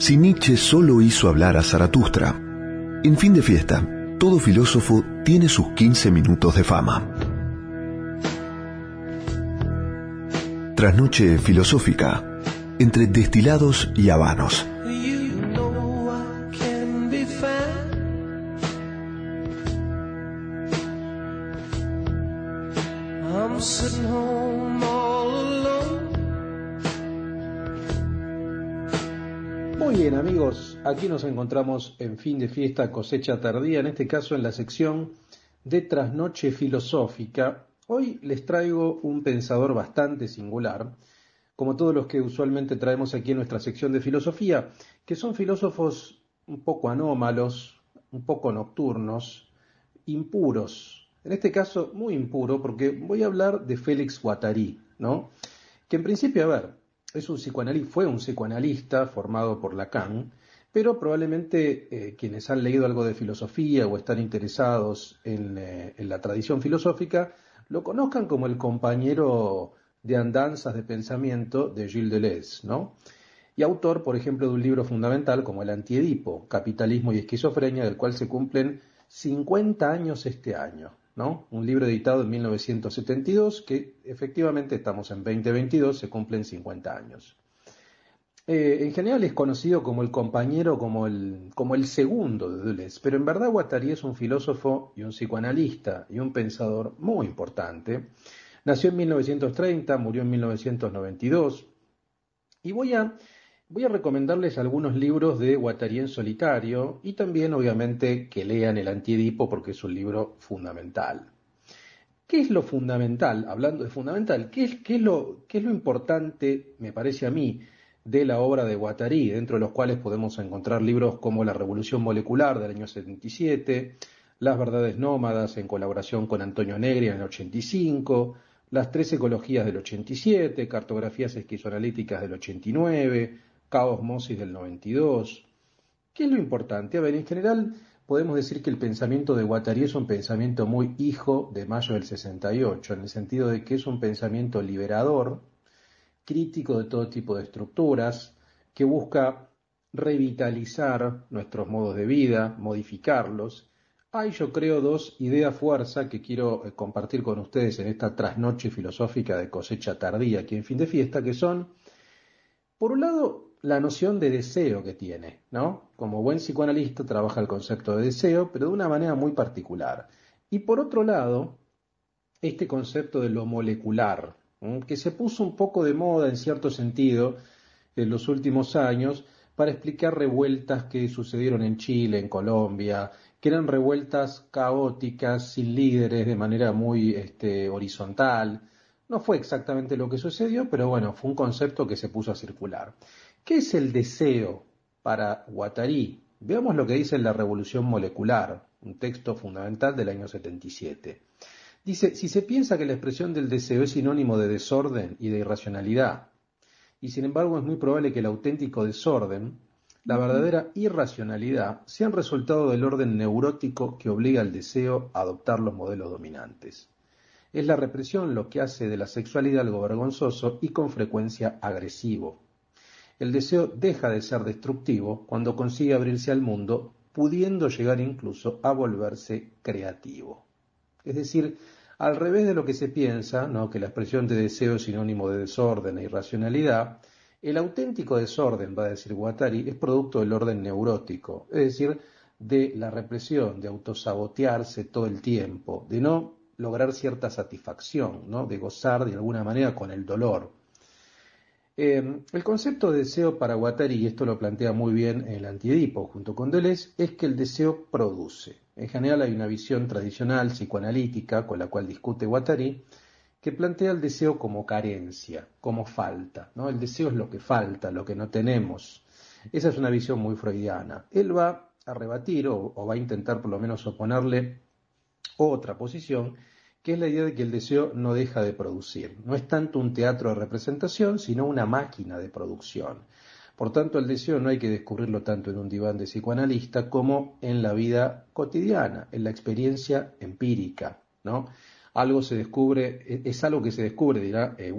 Si Nietzsche solo hizo hablar a Zaratustra, en fin de fiesta, todo filósofo tiene sus 15 minutos de fama. Trasnoche filosófica, entre destilados y habanos. Aquí nos encontramos en fin de fiesta cosecha tardía, en este caso en la sección de trasnoche filosófica. Hoy les traigo un pensador bastante singular, como todos los que usualmente traemos aquí en nuestra sección de filosofía, que son filósofos un poco anómalos, un poco nocturnos, impuros. En este caso, muy impuro, porque voy a hablar de Félix Guattari, ¿no? Que en principio, a ver, es un psicoanalista, fue un psicoanalista formado por Lacan, pero probablemente eh, quienes han leído algo de filosofía o están interesados en, eh, en la tradición filosófica lo conozcan como el compañero de andanzas de pensamiento de Gilles Deleuze, ¿no? Y autor, por ejemplo, de un libro fundamental como El Antiedipo, Capitalismo y Esquizofrenia, del cual se cumplen 50 años este año, ¿no? Un libro editado en 1972 que efectivamente estamos en 2022, se cumplen 50 años. Eh, en general es conocido como el compañero, como el, segundo de Deleuze, pero en verdad Guattari es un filósofo y un psicoanalista y un pensador muy importante. Nació en 1930, murió en 1992 y voy a, recomendarles algunos libros de Guattari en solitario y también obviamente que lean El Antiedipo porque es un libro fundamental. ¿Qué es lo fundamental? Hablando de fundamental, ¿qué es, qué es, lo, qué es lo importante, me parece a mí, de la obra de Guattari, dentro de los cuales podemos encontrar libros como La Revolución Molecular del año 77, Las Verdades Nómadas en colaboración con Antonio Negri en el 85, Las Tres Ecologías del 87, Cartografías Esquizoanalíticas del 89, Caosmosis del 92. ¿Qué es lo importante? A ver, en general podemos decir que el pensamiento de Guattari es un pensamiento muy hijo de mayo del 68, en el sentido de que es un pensamiento liberador, crítico de todo tipo de estructuras, que busca revitalizar nuestros modos de vida, modificarlos. Hay, yo creo, dos ideas fuerza que quiero eh, compartir con ustedes en esta trasnoche filosófica de cosecha tardía aquí en fin de fiesta, que son, por un lado, la noción de deseo que tiene, ¿no? Como buen psicoanalista trabaja el concepto de deseo, pero de una manera muy particular. Y por otro lado, este concepto de lo molecular. Que se puso un poco de moda en cierto sentido en los últimos años para explicar revueltas que sucedieron en Chile, en Colombia, que eran revueltas caóticas, sin líderes, de manera muy este, horizontal. No fue exactamente lo que sucedió, pero bueno, fue un concepto que se puso a circular. ¿Qué es el deseo para Guattari? Veamos lo que dice en La Revolución Molecular, un texto fundamental del año 77. Dice, si se piensa que la expresión del deseo es sinónimo de desorden y de irracionalidad, y sin embargo es muy probable que el auténtico desorden, la verdadera irracionalidad, sean resultado del orden neurótico que obliga al deseo a adoptar los modelos dominantes. Es la represión lo que hace de la sexualidad algo vergonzoso y con frecuencia agresivo. El deseo deja de ser destructivo cuando consigue abrirse al mundo, pudiendo llegar incluso a volverse creativo. Es decir, al revés de lo que se piensa, ¿no? que la expresión de deseo es sinónimo de desorden e irracionalidad, el auténtico desorden, va a decir Guattari, es producto del orden neurótico, es decir, de la represión, de autosabotearse todo el tiempo, de no lograr cierta satisfacción, ¿no? de gozar de alguna manera con el dolor. Eh, el concepto de deseo para Guattari, y esto lo plantea muy bien el Antiedipo junto con Deleuze, es que el deseo produce. En general hay una visión tradicional psicoanalítica con la cual discute Guattari, que plantea el deseo como carencia, como falta. ¿no? El deseo es lo que falta, lo que no tenemos. Esa es una visión muy freudiana. Él va a rebatir o, o va a intentar por lo menos oponerle otra posición, que es la idea de que el deseo no deja de producir. No es tanto un teatro de representación, sino una máquina de producción. Por tanto, el deseo no hay que descubrirlo tanto en un diván de psicoanalista como en la vida cotidiana, en la experiencia empírica, ¿no? Algo se descubre, es algo que se descubre, dirá eh,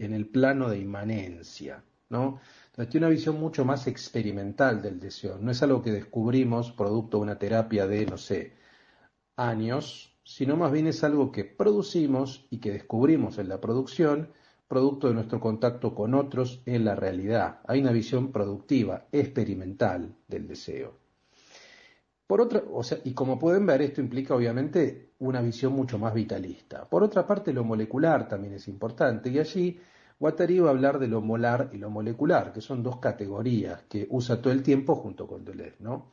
en el plano de inmanencia, ¿no? Entonces tiene una visión mucho más experimental del deseo. No es algo que descubrimos producto de una terapia de, no sé, años, sino más bien es algo que producimos y que descubrimos en la producción, producto de nuestro contacto con otros en la realidad. Hay una visión productiva, experimental del deseo. Por otra, o sea, y como pueden ver, esto implica obviamente una visión mucho más vitalista. Por otra parte, lo molecular también es importante, y allí Guattari va a hablar de lo molar y lo molecular, que son dos categorías que usa todo el tiempo junto con Deleuze, ¿no?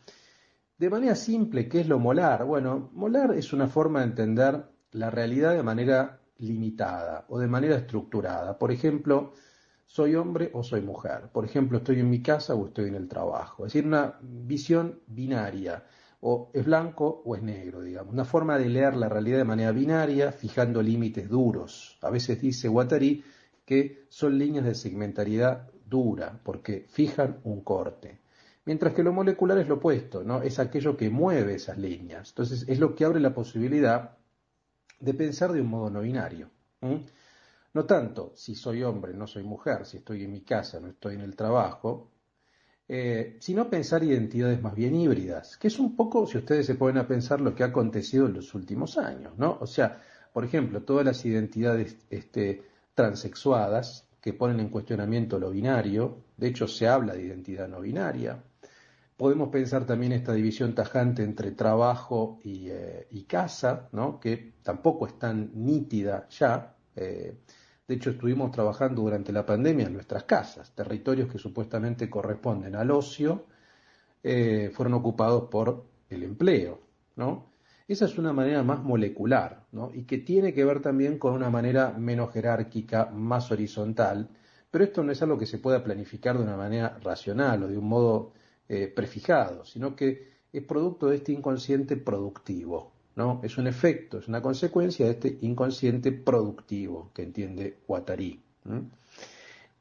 De manera simple, ¿qué es lo molar? Bueno, molar es una forma de entender la realidad de manera limitada o de manera estructurada. Por ejemplo, soy hombre o soy mujer. Por ejemplo, estoy en mi casa o estoy en el trabajo. Es decir, una visión binaria. O es blanco o es negro, digamos. Una forma de leer la realidad de manera binaria, fijando límites duros. A veces dice Guattari que son líneas de segmentariedad dura, porque fijan un corte. Mientras que lo molecular es lo opuesto, ¿no? Es aquello que mueve esas líneas. Entonces, es lo que abre la posibilidad de pensar de un modo no binario. No tanto si soy hombre, no soy mujer, si estoy en mi casa, no estoy en el trabajo, eh, sino pensar identidades más bien híbridas, que es un poco, si ustedes se ponen a pensar, lo que ha acontecido en los últimos años, ¿no? O sea, por ejemplo, todas las identidades este, transexuadas que ponen en cuestionamiento lo binario, de hecho se habla de identidad no binaria, Podemos pensar también esta división tajante entre trabajo y, eh, casa, ¿no? que tampoco es tan nítida ya. Eh, de hecho, estuvimos trabajando durante la pandemia en nuestras casas, territorios que supuestamente corresponden al ocio, eh, fueron ocupados por el empleo. ¿no? Esa es una manera más molecular ¿no? y que tiene que ver también con una manera menos jerárquica, más horizontal, pero esto no es algo que se pueda planificar de una manera racional o de un modo eh, prefijado, sino que es producto de este inconsciente productivo, ¿no? Es un efecto, es una consecuencia de este inconsciente productivo que entiende Guattari.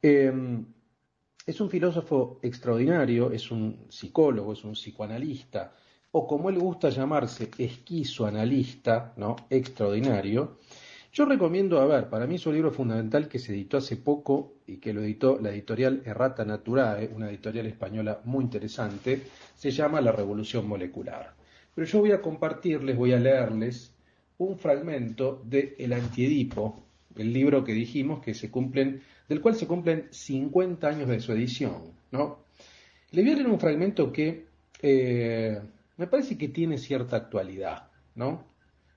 Eh, es un filósofo extraordinario, es un psicólogo, es un psicoanalista, o como él gusta llamarse, esquizoanalista, ¿no? Extraordinario, Yo recomiendo, a ver, para mí es un libro fundamental que se editó hace poco y que lo editó la editorial Errata Naturae, una editorial española muy interesante, se llama La Revolución Molecular. Pero yo voy a compartirles, voy a leerles un fragmento de El Antiedipo, el libro que dijimos que se cumplen, del cual se cumplen 50 años de su edición, ¿no? Le voy a leer un fragmento que eh, me parece que tiene cierta actualidad, ¿no?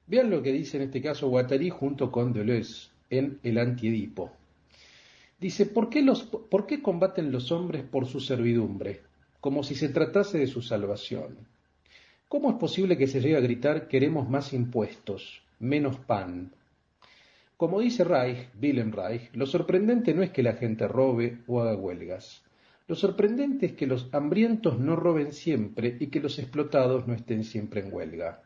Vean lo que dice en este caso Guattari junto con Deleuze en El Antiedipo. Dice, ¿por qué, los, ¿por qué combaten los hombres por su servidumbre? Como si se tratase de su salvación. ¿Cómo es posible que se llegue a gritar queremos más impuestos, menos pan? Como dice Reich, Wilhelm Reich, lo sorprendente no es que la gente robe o haga huelgas. Lo sorprendente es que los hambrientos no roben siempre y que los explotados no estén siempre en huelga.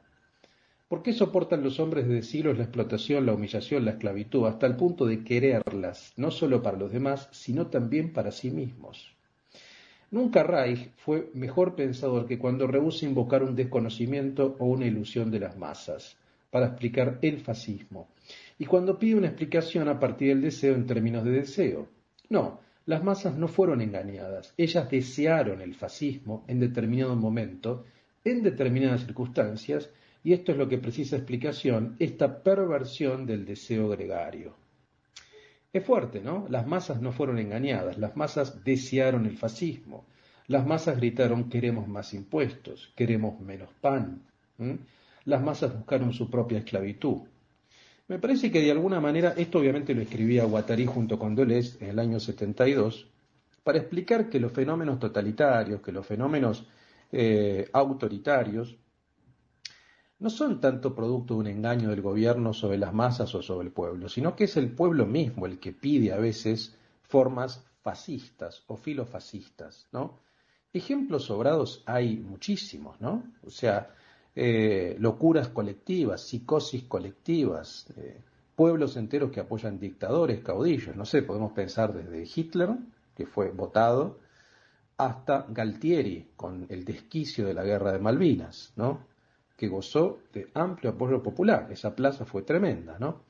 ¿Por qué soportan los hombres desde siglos la explotación, la humillación, la esclavitud, hasta el punto de quererlas, no solo para los demás, sino también para sí mismos? Nunca Reich fue mejor pensador que cuando rehúsa invocar un desconocimiento o una ilusión de las masas para explicar el fascismo, y cuando pide una explicación a partir del deseo en términos de deseo. No, las masas no fueron engañadas, ellas desearon el fascismo en determinado momento, en determinadas circunstancias, y esto es lo que precisa explicación, esta perversión del deseo gregario. Es fuerte, ¿no? Las masas no fueron engañadas, las masas desearon el fascismo, las masas gritaron queremos más impuestos, queremos menos pan, las masas buscaron su propia esclavitud. Me parece que de alguna manera, esto obviamente lo escribía Guattari junto con Deleuze en el año 72, para explicar que los fenómenos totalitarios, que los fenómenos eh, autoritarios, no son tanto producto de un engaño del gobierno sobre las masas o sobre el pueblo, sino que es el pueblo mismo el que pide a veces formas fascistas o filofascistas, ¿no? Ejemplos sobrados hay muchísimos, ¿no? O sea, eh, locuras colectivas, psicosis colectivas, eh, pueblos enteros que apoyan dictadores, caudillos, no sé, podemos pensar desde Hitler, que fue votado, hasta Galtieri, con el desquicio de la guerra de Malvinas, ¿no? Que gozó de amplio apoyo popular. Esa plaza fue tremenda, ¿no?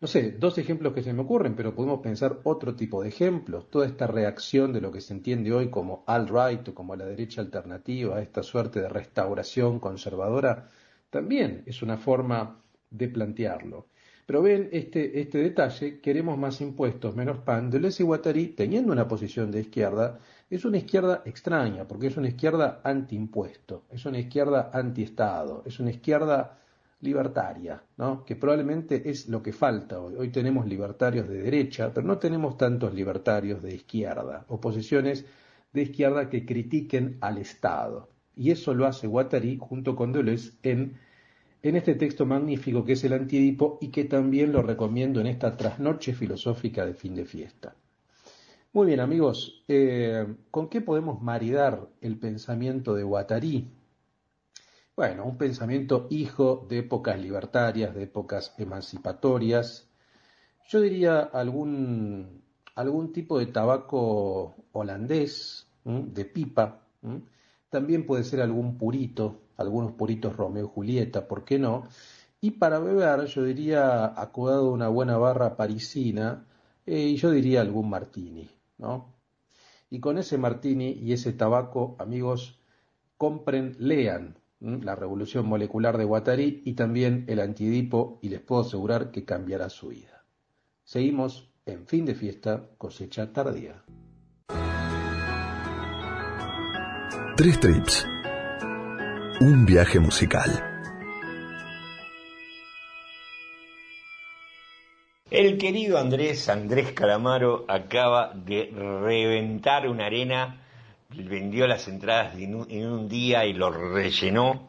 No sé, dos ejemplos que se me ocurren, pero podemos pensar otro tipo de ejemplos. Toda esta reacción de lo que se entiende hoy como alt-right o como la derecha alternativa, esta suerte de restauración conservadora, también es una forma de plantearlo. Pero ven este, este detalle, queremos más impuestos, menos pan. Deleuze y Guattari, teniendo una posición de izquierda, es una izquierda extraña, porque es una izquierda antiimpuesto, es una izquierda antiestado, es una izquierda libertaria, ¿no? que probablemente es lo que falta hoy. Hoy tenemos libertarios de derecha, pero no tenemos tantos libertarios de izquierda, oposiciones de izquierda que critiquen al Estado. Y eso lo hace Guattari junto con Deleuze en, en este texto magnífico que es el Antiedipo y que también lo recomiendo en esta trasnoche filosófica de fin de fiesta. Muy bien amigos, eh, ¿con qué podemos maridar el pensamiento de Guattari? Bueno, un pensamiento hijo de épocas libertarias, de épocas emancipatorias. Yo diría algún, algún tipo de tabaco holandés, de pipa. También puede ser algún purito, algunos puritos Romeo y Julieta, ¿por qué no? Y para beber, yo diría, acudado una buena barra parisina, eh, y yo diría algún martini, ¿no? Y con ese martini y ese tabaco, amigos, compren, lean. La Revolución Molecular de Guattari y también el Antiedipo, y les puedo asegurar que cambiará su vida. Seguimos en fin de fiesta, cosecha tardía. Tres trips. Un viaje musical. El querido Andrés, Andrés Calamaro, acaba de reventar una arena, vendió las entradas en un, día y lo rellenó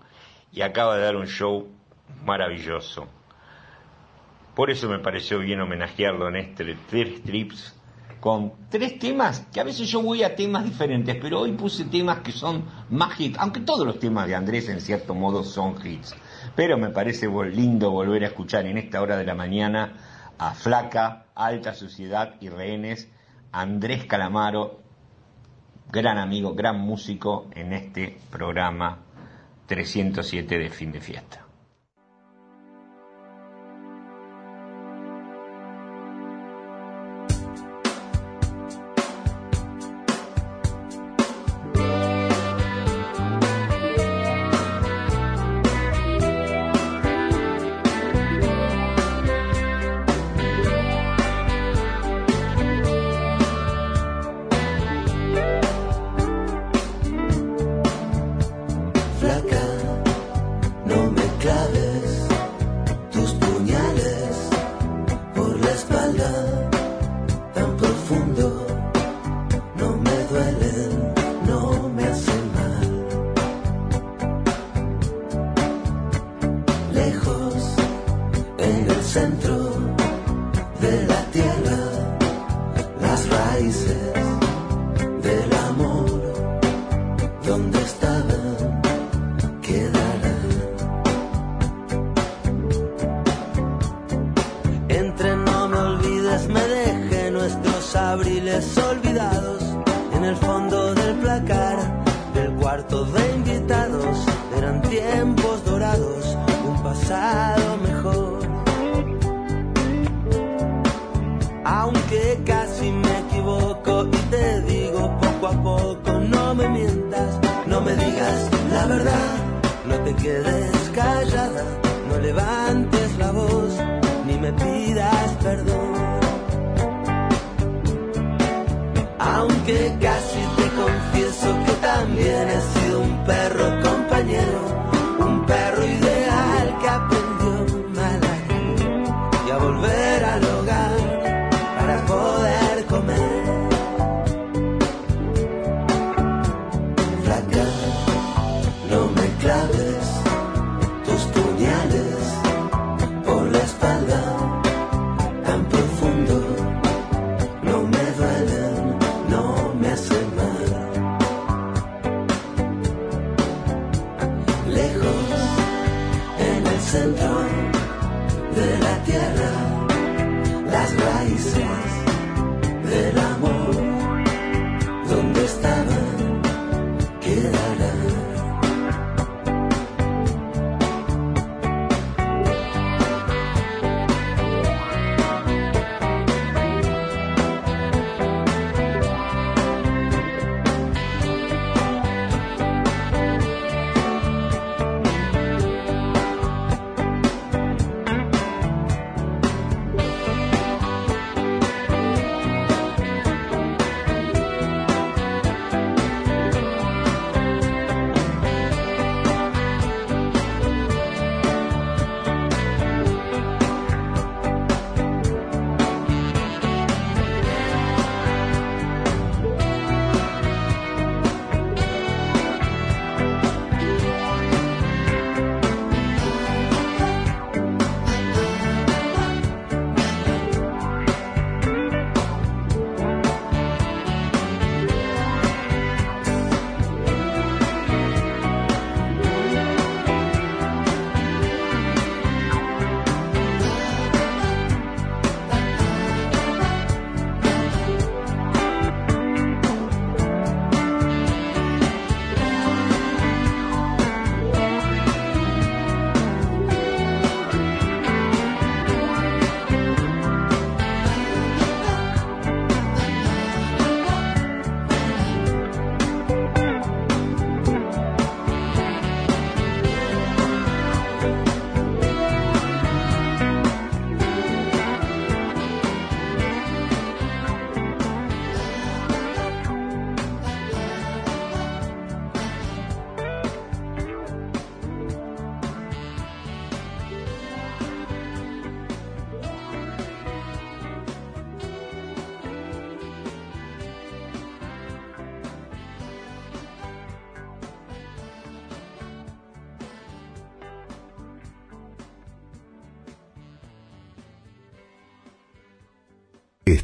y acaba de dar un show maravilloso. Por eso me pareció bien homenajearlo en este tres trips con tres temas que a veces yo voy a temas diferentes, pero hoy puse temas que son más hits, aunque todos los temas de Andrés en cierto modo son hits. Pero me parece lindo volver a escuchar en esta hora de la mañana a Flaca, Alta Sociedad y Rehenes, Andrés Calamaro, gran amigo, gran músico en este programa 307 de fin de fiesta.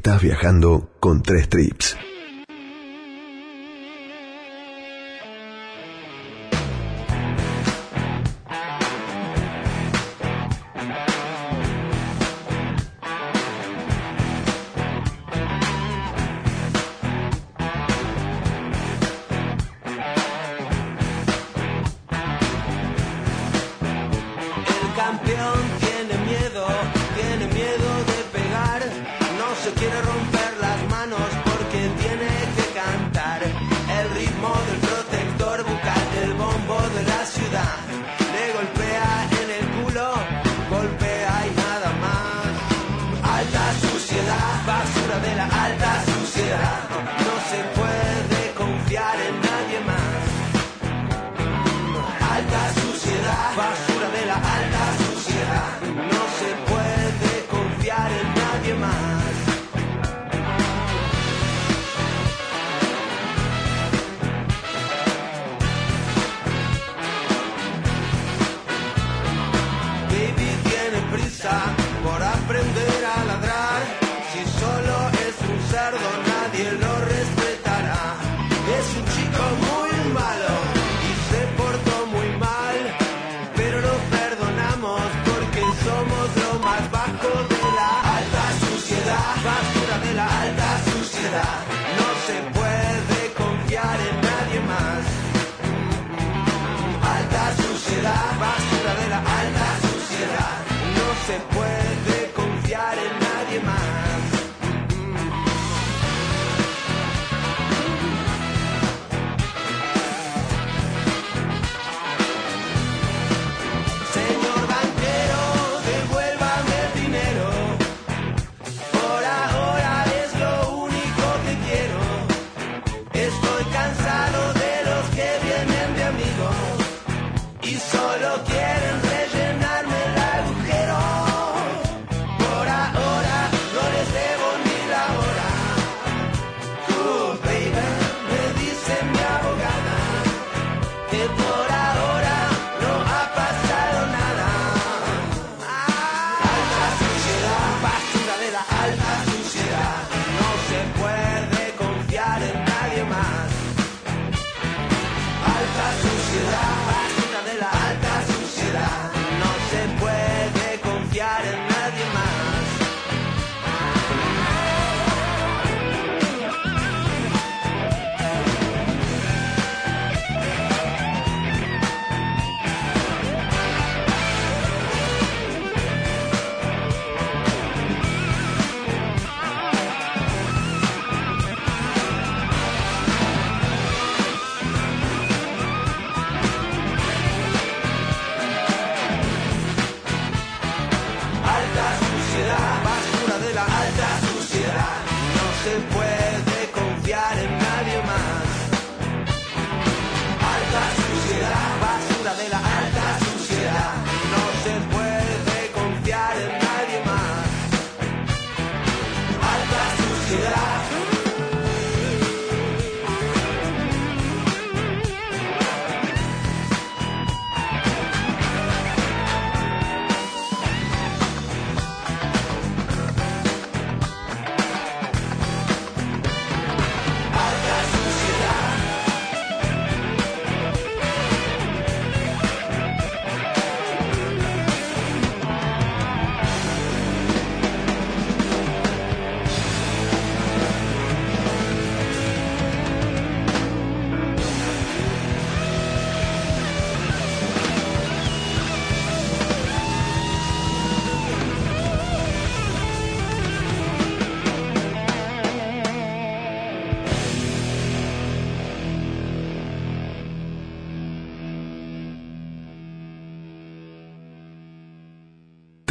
Estás viajando con tres trips.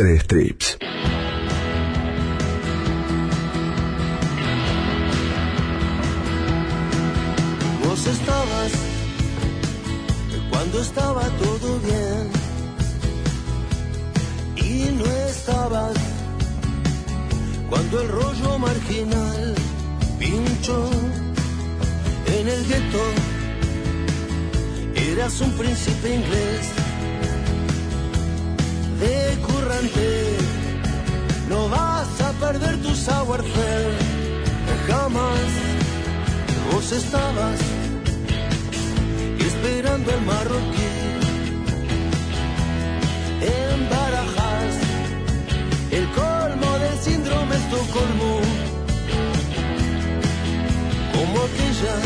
Tres trips. Vos estabas cuando estaba todo bien y no estabas cuando el rollo marginal pinchó en el gueto. Eras un príncipe inglés de No vas a perder tu savoir-faire jamás. Vos estabas esperando el marroquí. En Barajas, el colmo del síndrome Estocolmo, como aquella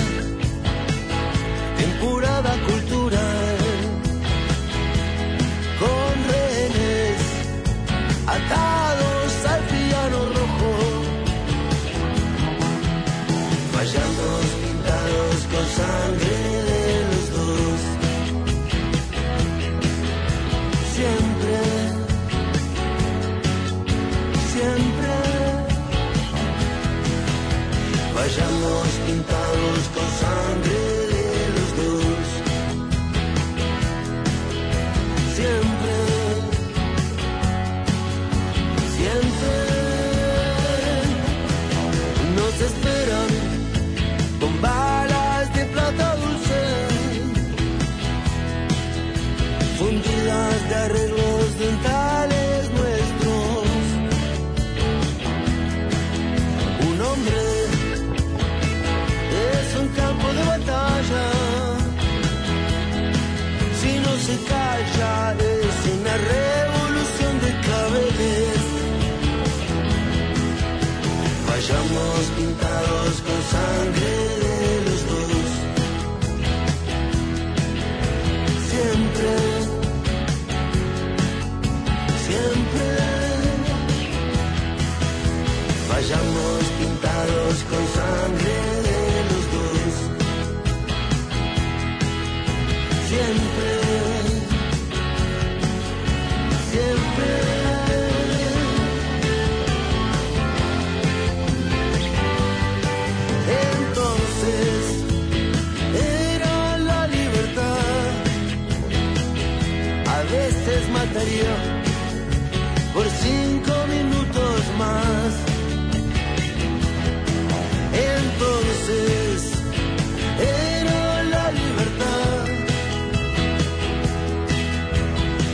temporada cultural por cinco minutos más. Entonces era la libertad.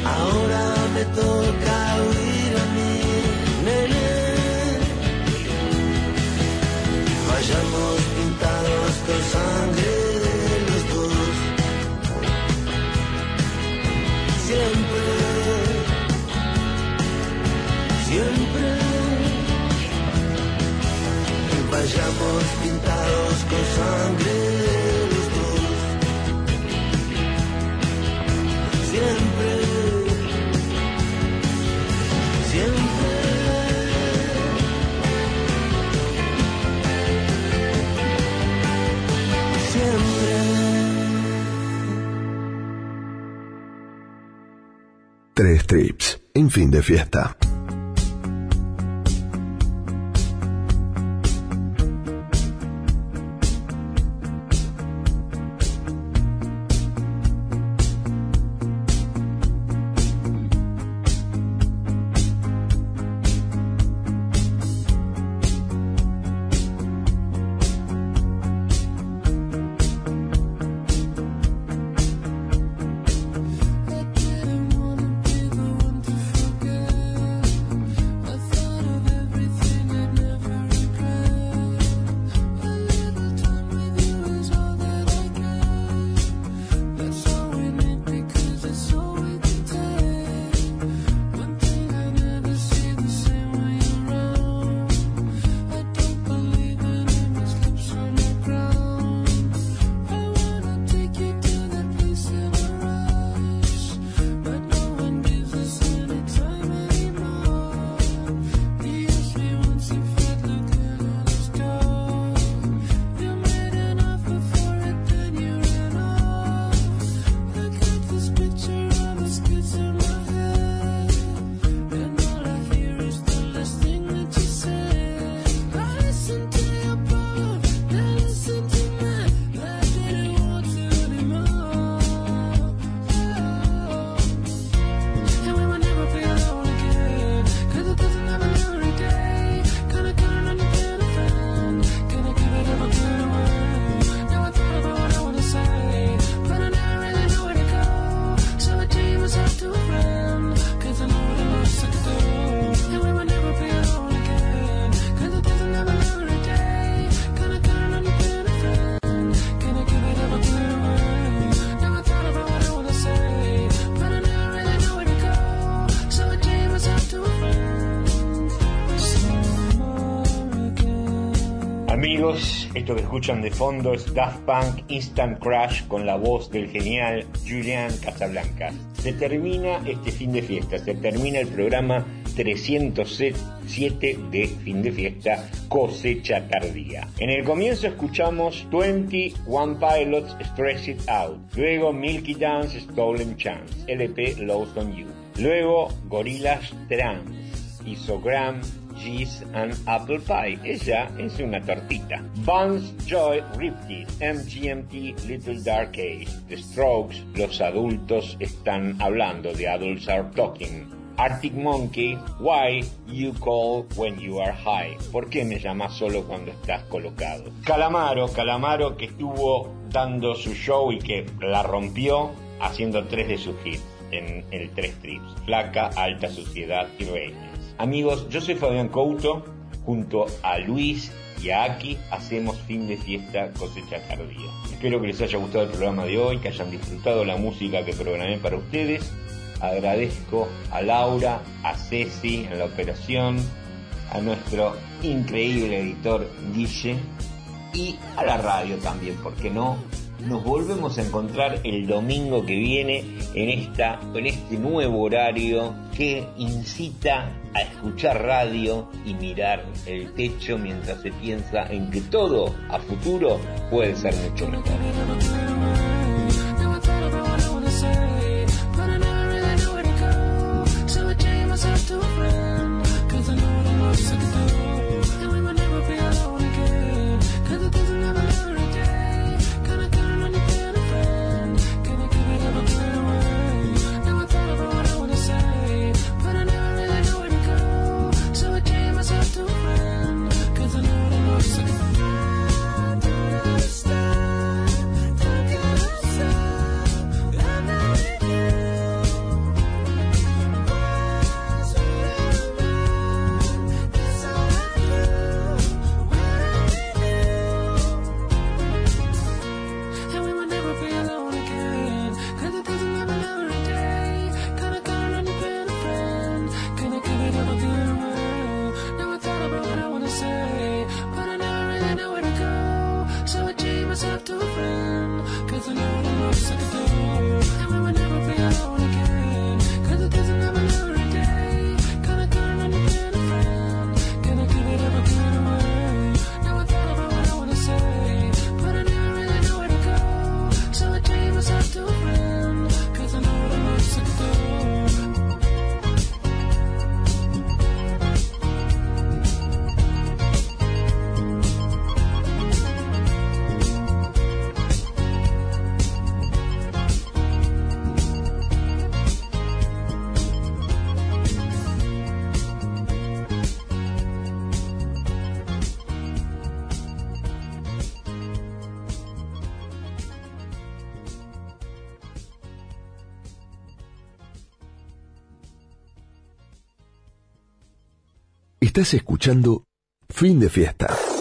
Ahora me toca fin de fiesta. Que escuchan de fondo es Daft Punk Instant Crash con la voz del genial Julian Casablancas. Se termina este fin de fiesta, se termina el programa 307 de fin de fiesta Cosecha Tardía. En el comienzo escuchamos 21 Pilots Stress It Out, luego Milky Dance Stolen Chance, LP Lost on You, luego Gorillaz Trans, Isogram, Cheese and Apple Pie. Ella es una tortita. Buns Joy Riptide, MGMT Little Dark Age. The Strokes, los adultos están hablando. The adults are talking. Arctic Monkey, Why You Call When You Are High. ¿Por qué me llamas solo cuando estás colocado? Calamaro, Calamaro que estuvo dando su show y que la rompió haciendo tres de sus hits en el tres trips. Flaca, Alta Suciedad y Reina. Amigos, yo soy Fabián Couto, junto a Luis y a Aki hacemos fin de fiesta cosecha tardía. Espero que les haya gustado el programa de hoy, que hayan disfrutado la música que programé para ustedes. Agradezco a Laura, a Ceci en la operación, a nuestro increíble editor Guille y a la radio también, porque no? Nos volvemos a encontrar el domingo que viene en esta en este nuevo horario que incita a escuchar radio y mirar el techo mientras se piensa en que todo a futuro puede ser mucho mejor. Estás escuchando Fin de Fiesta.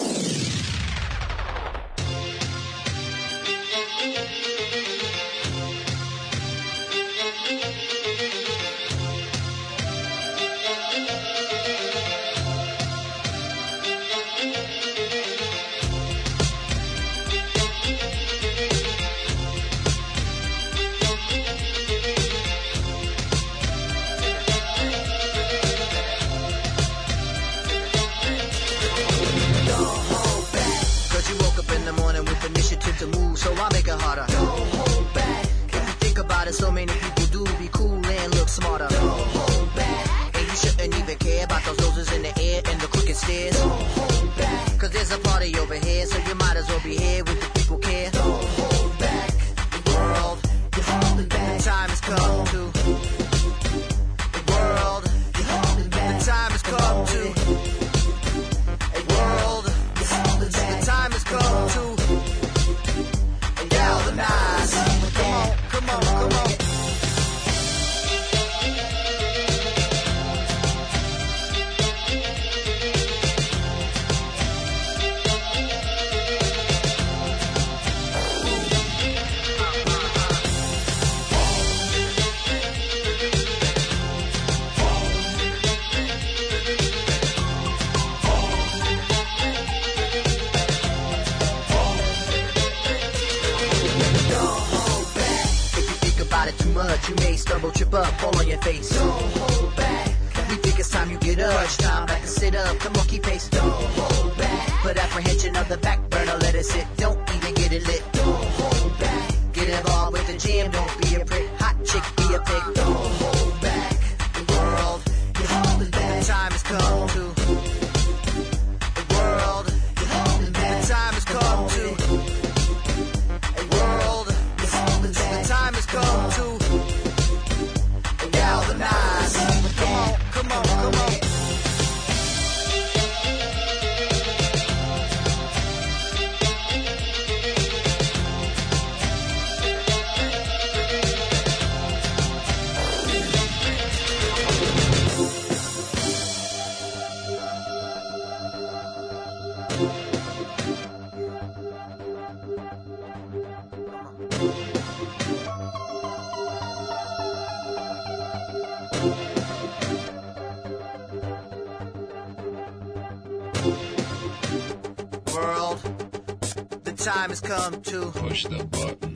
has come to push the button.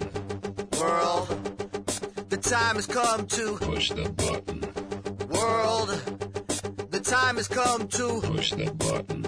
World, the time has come to push the button. World, the time has come to push the button.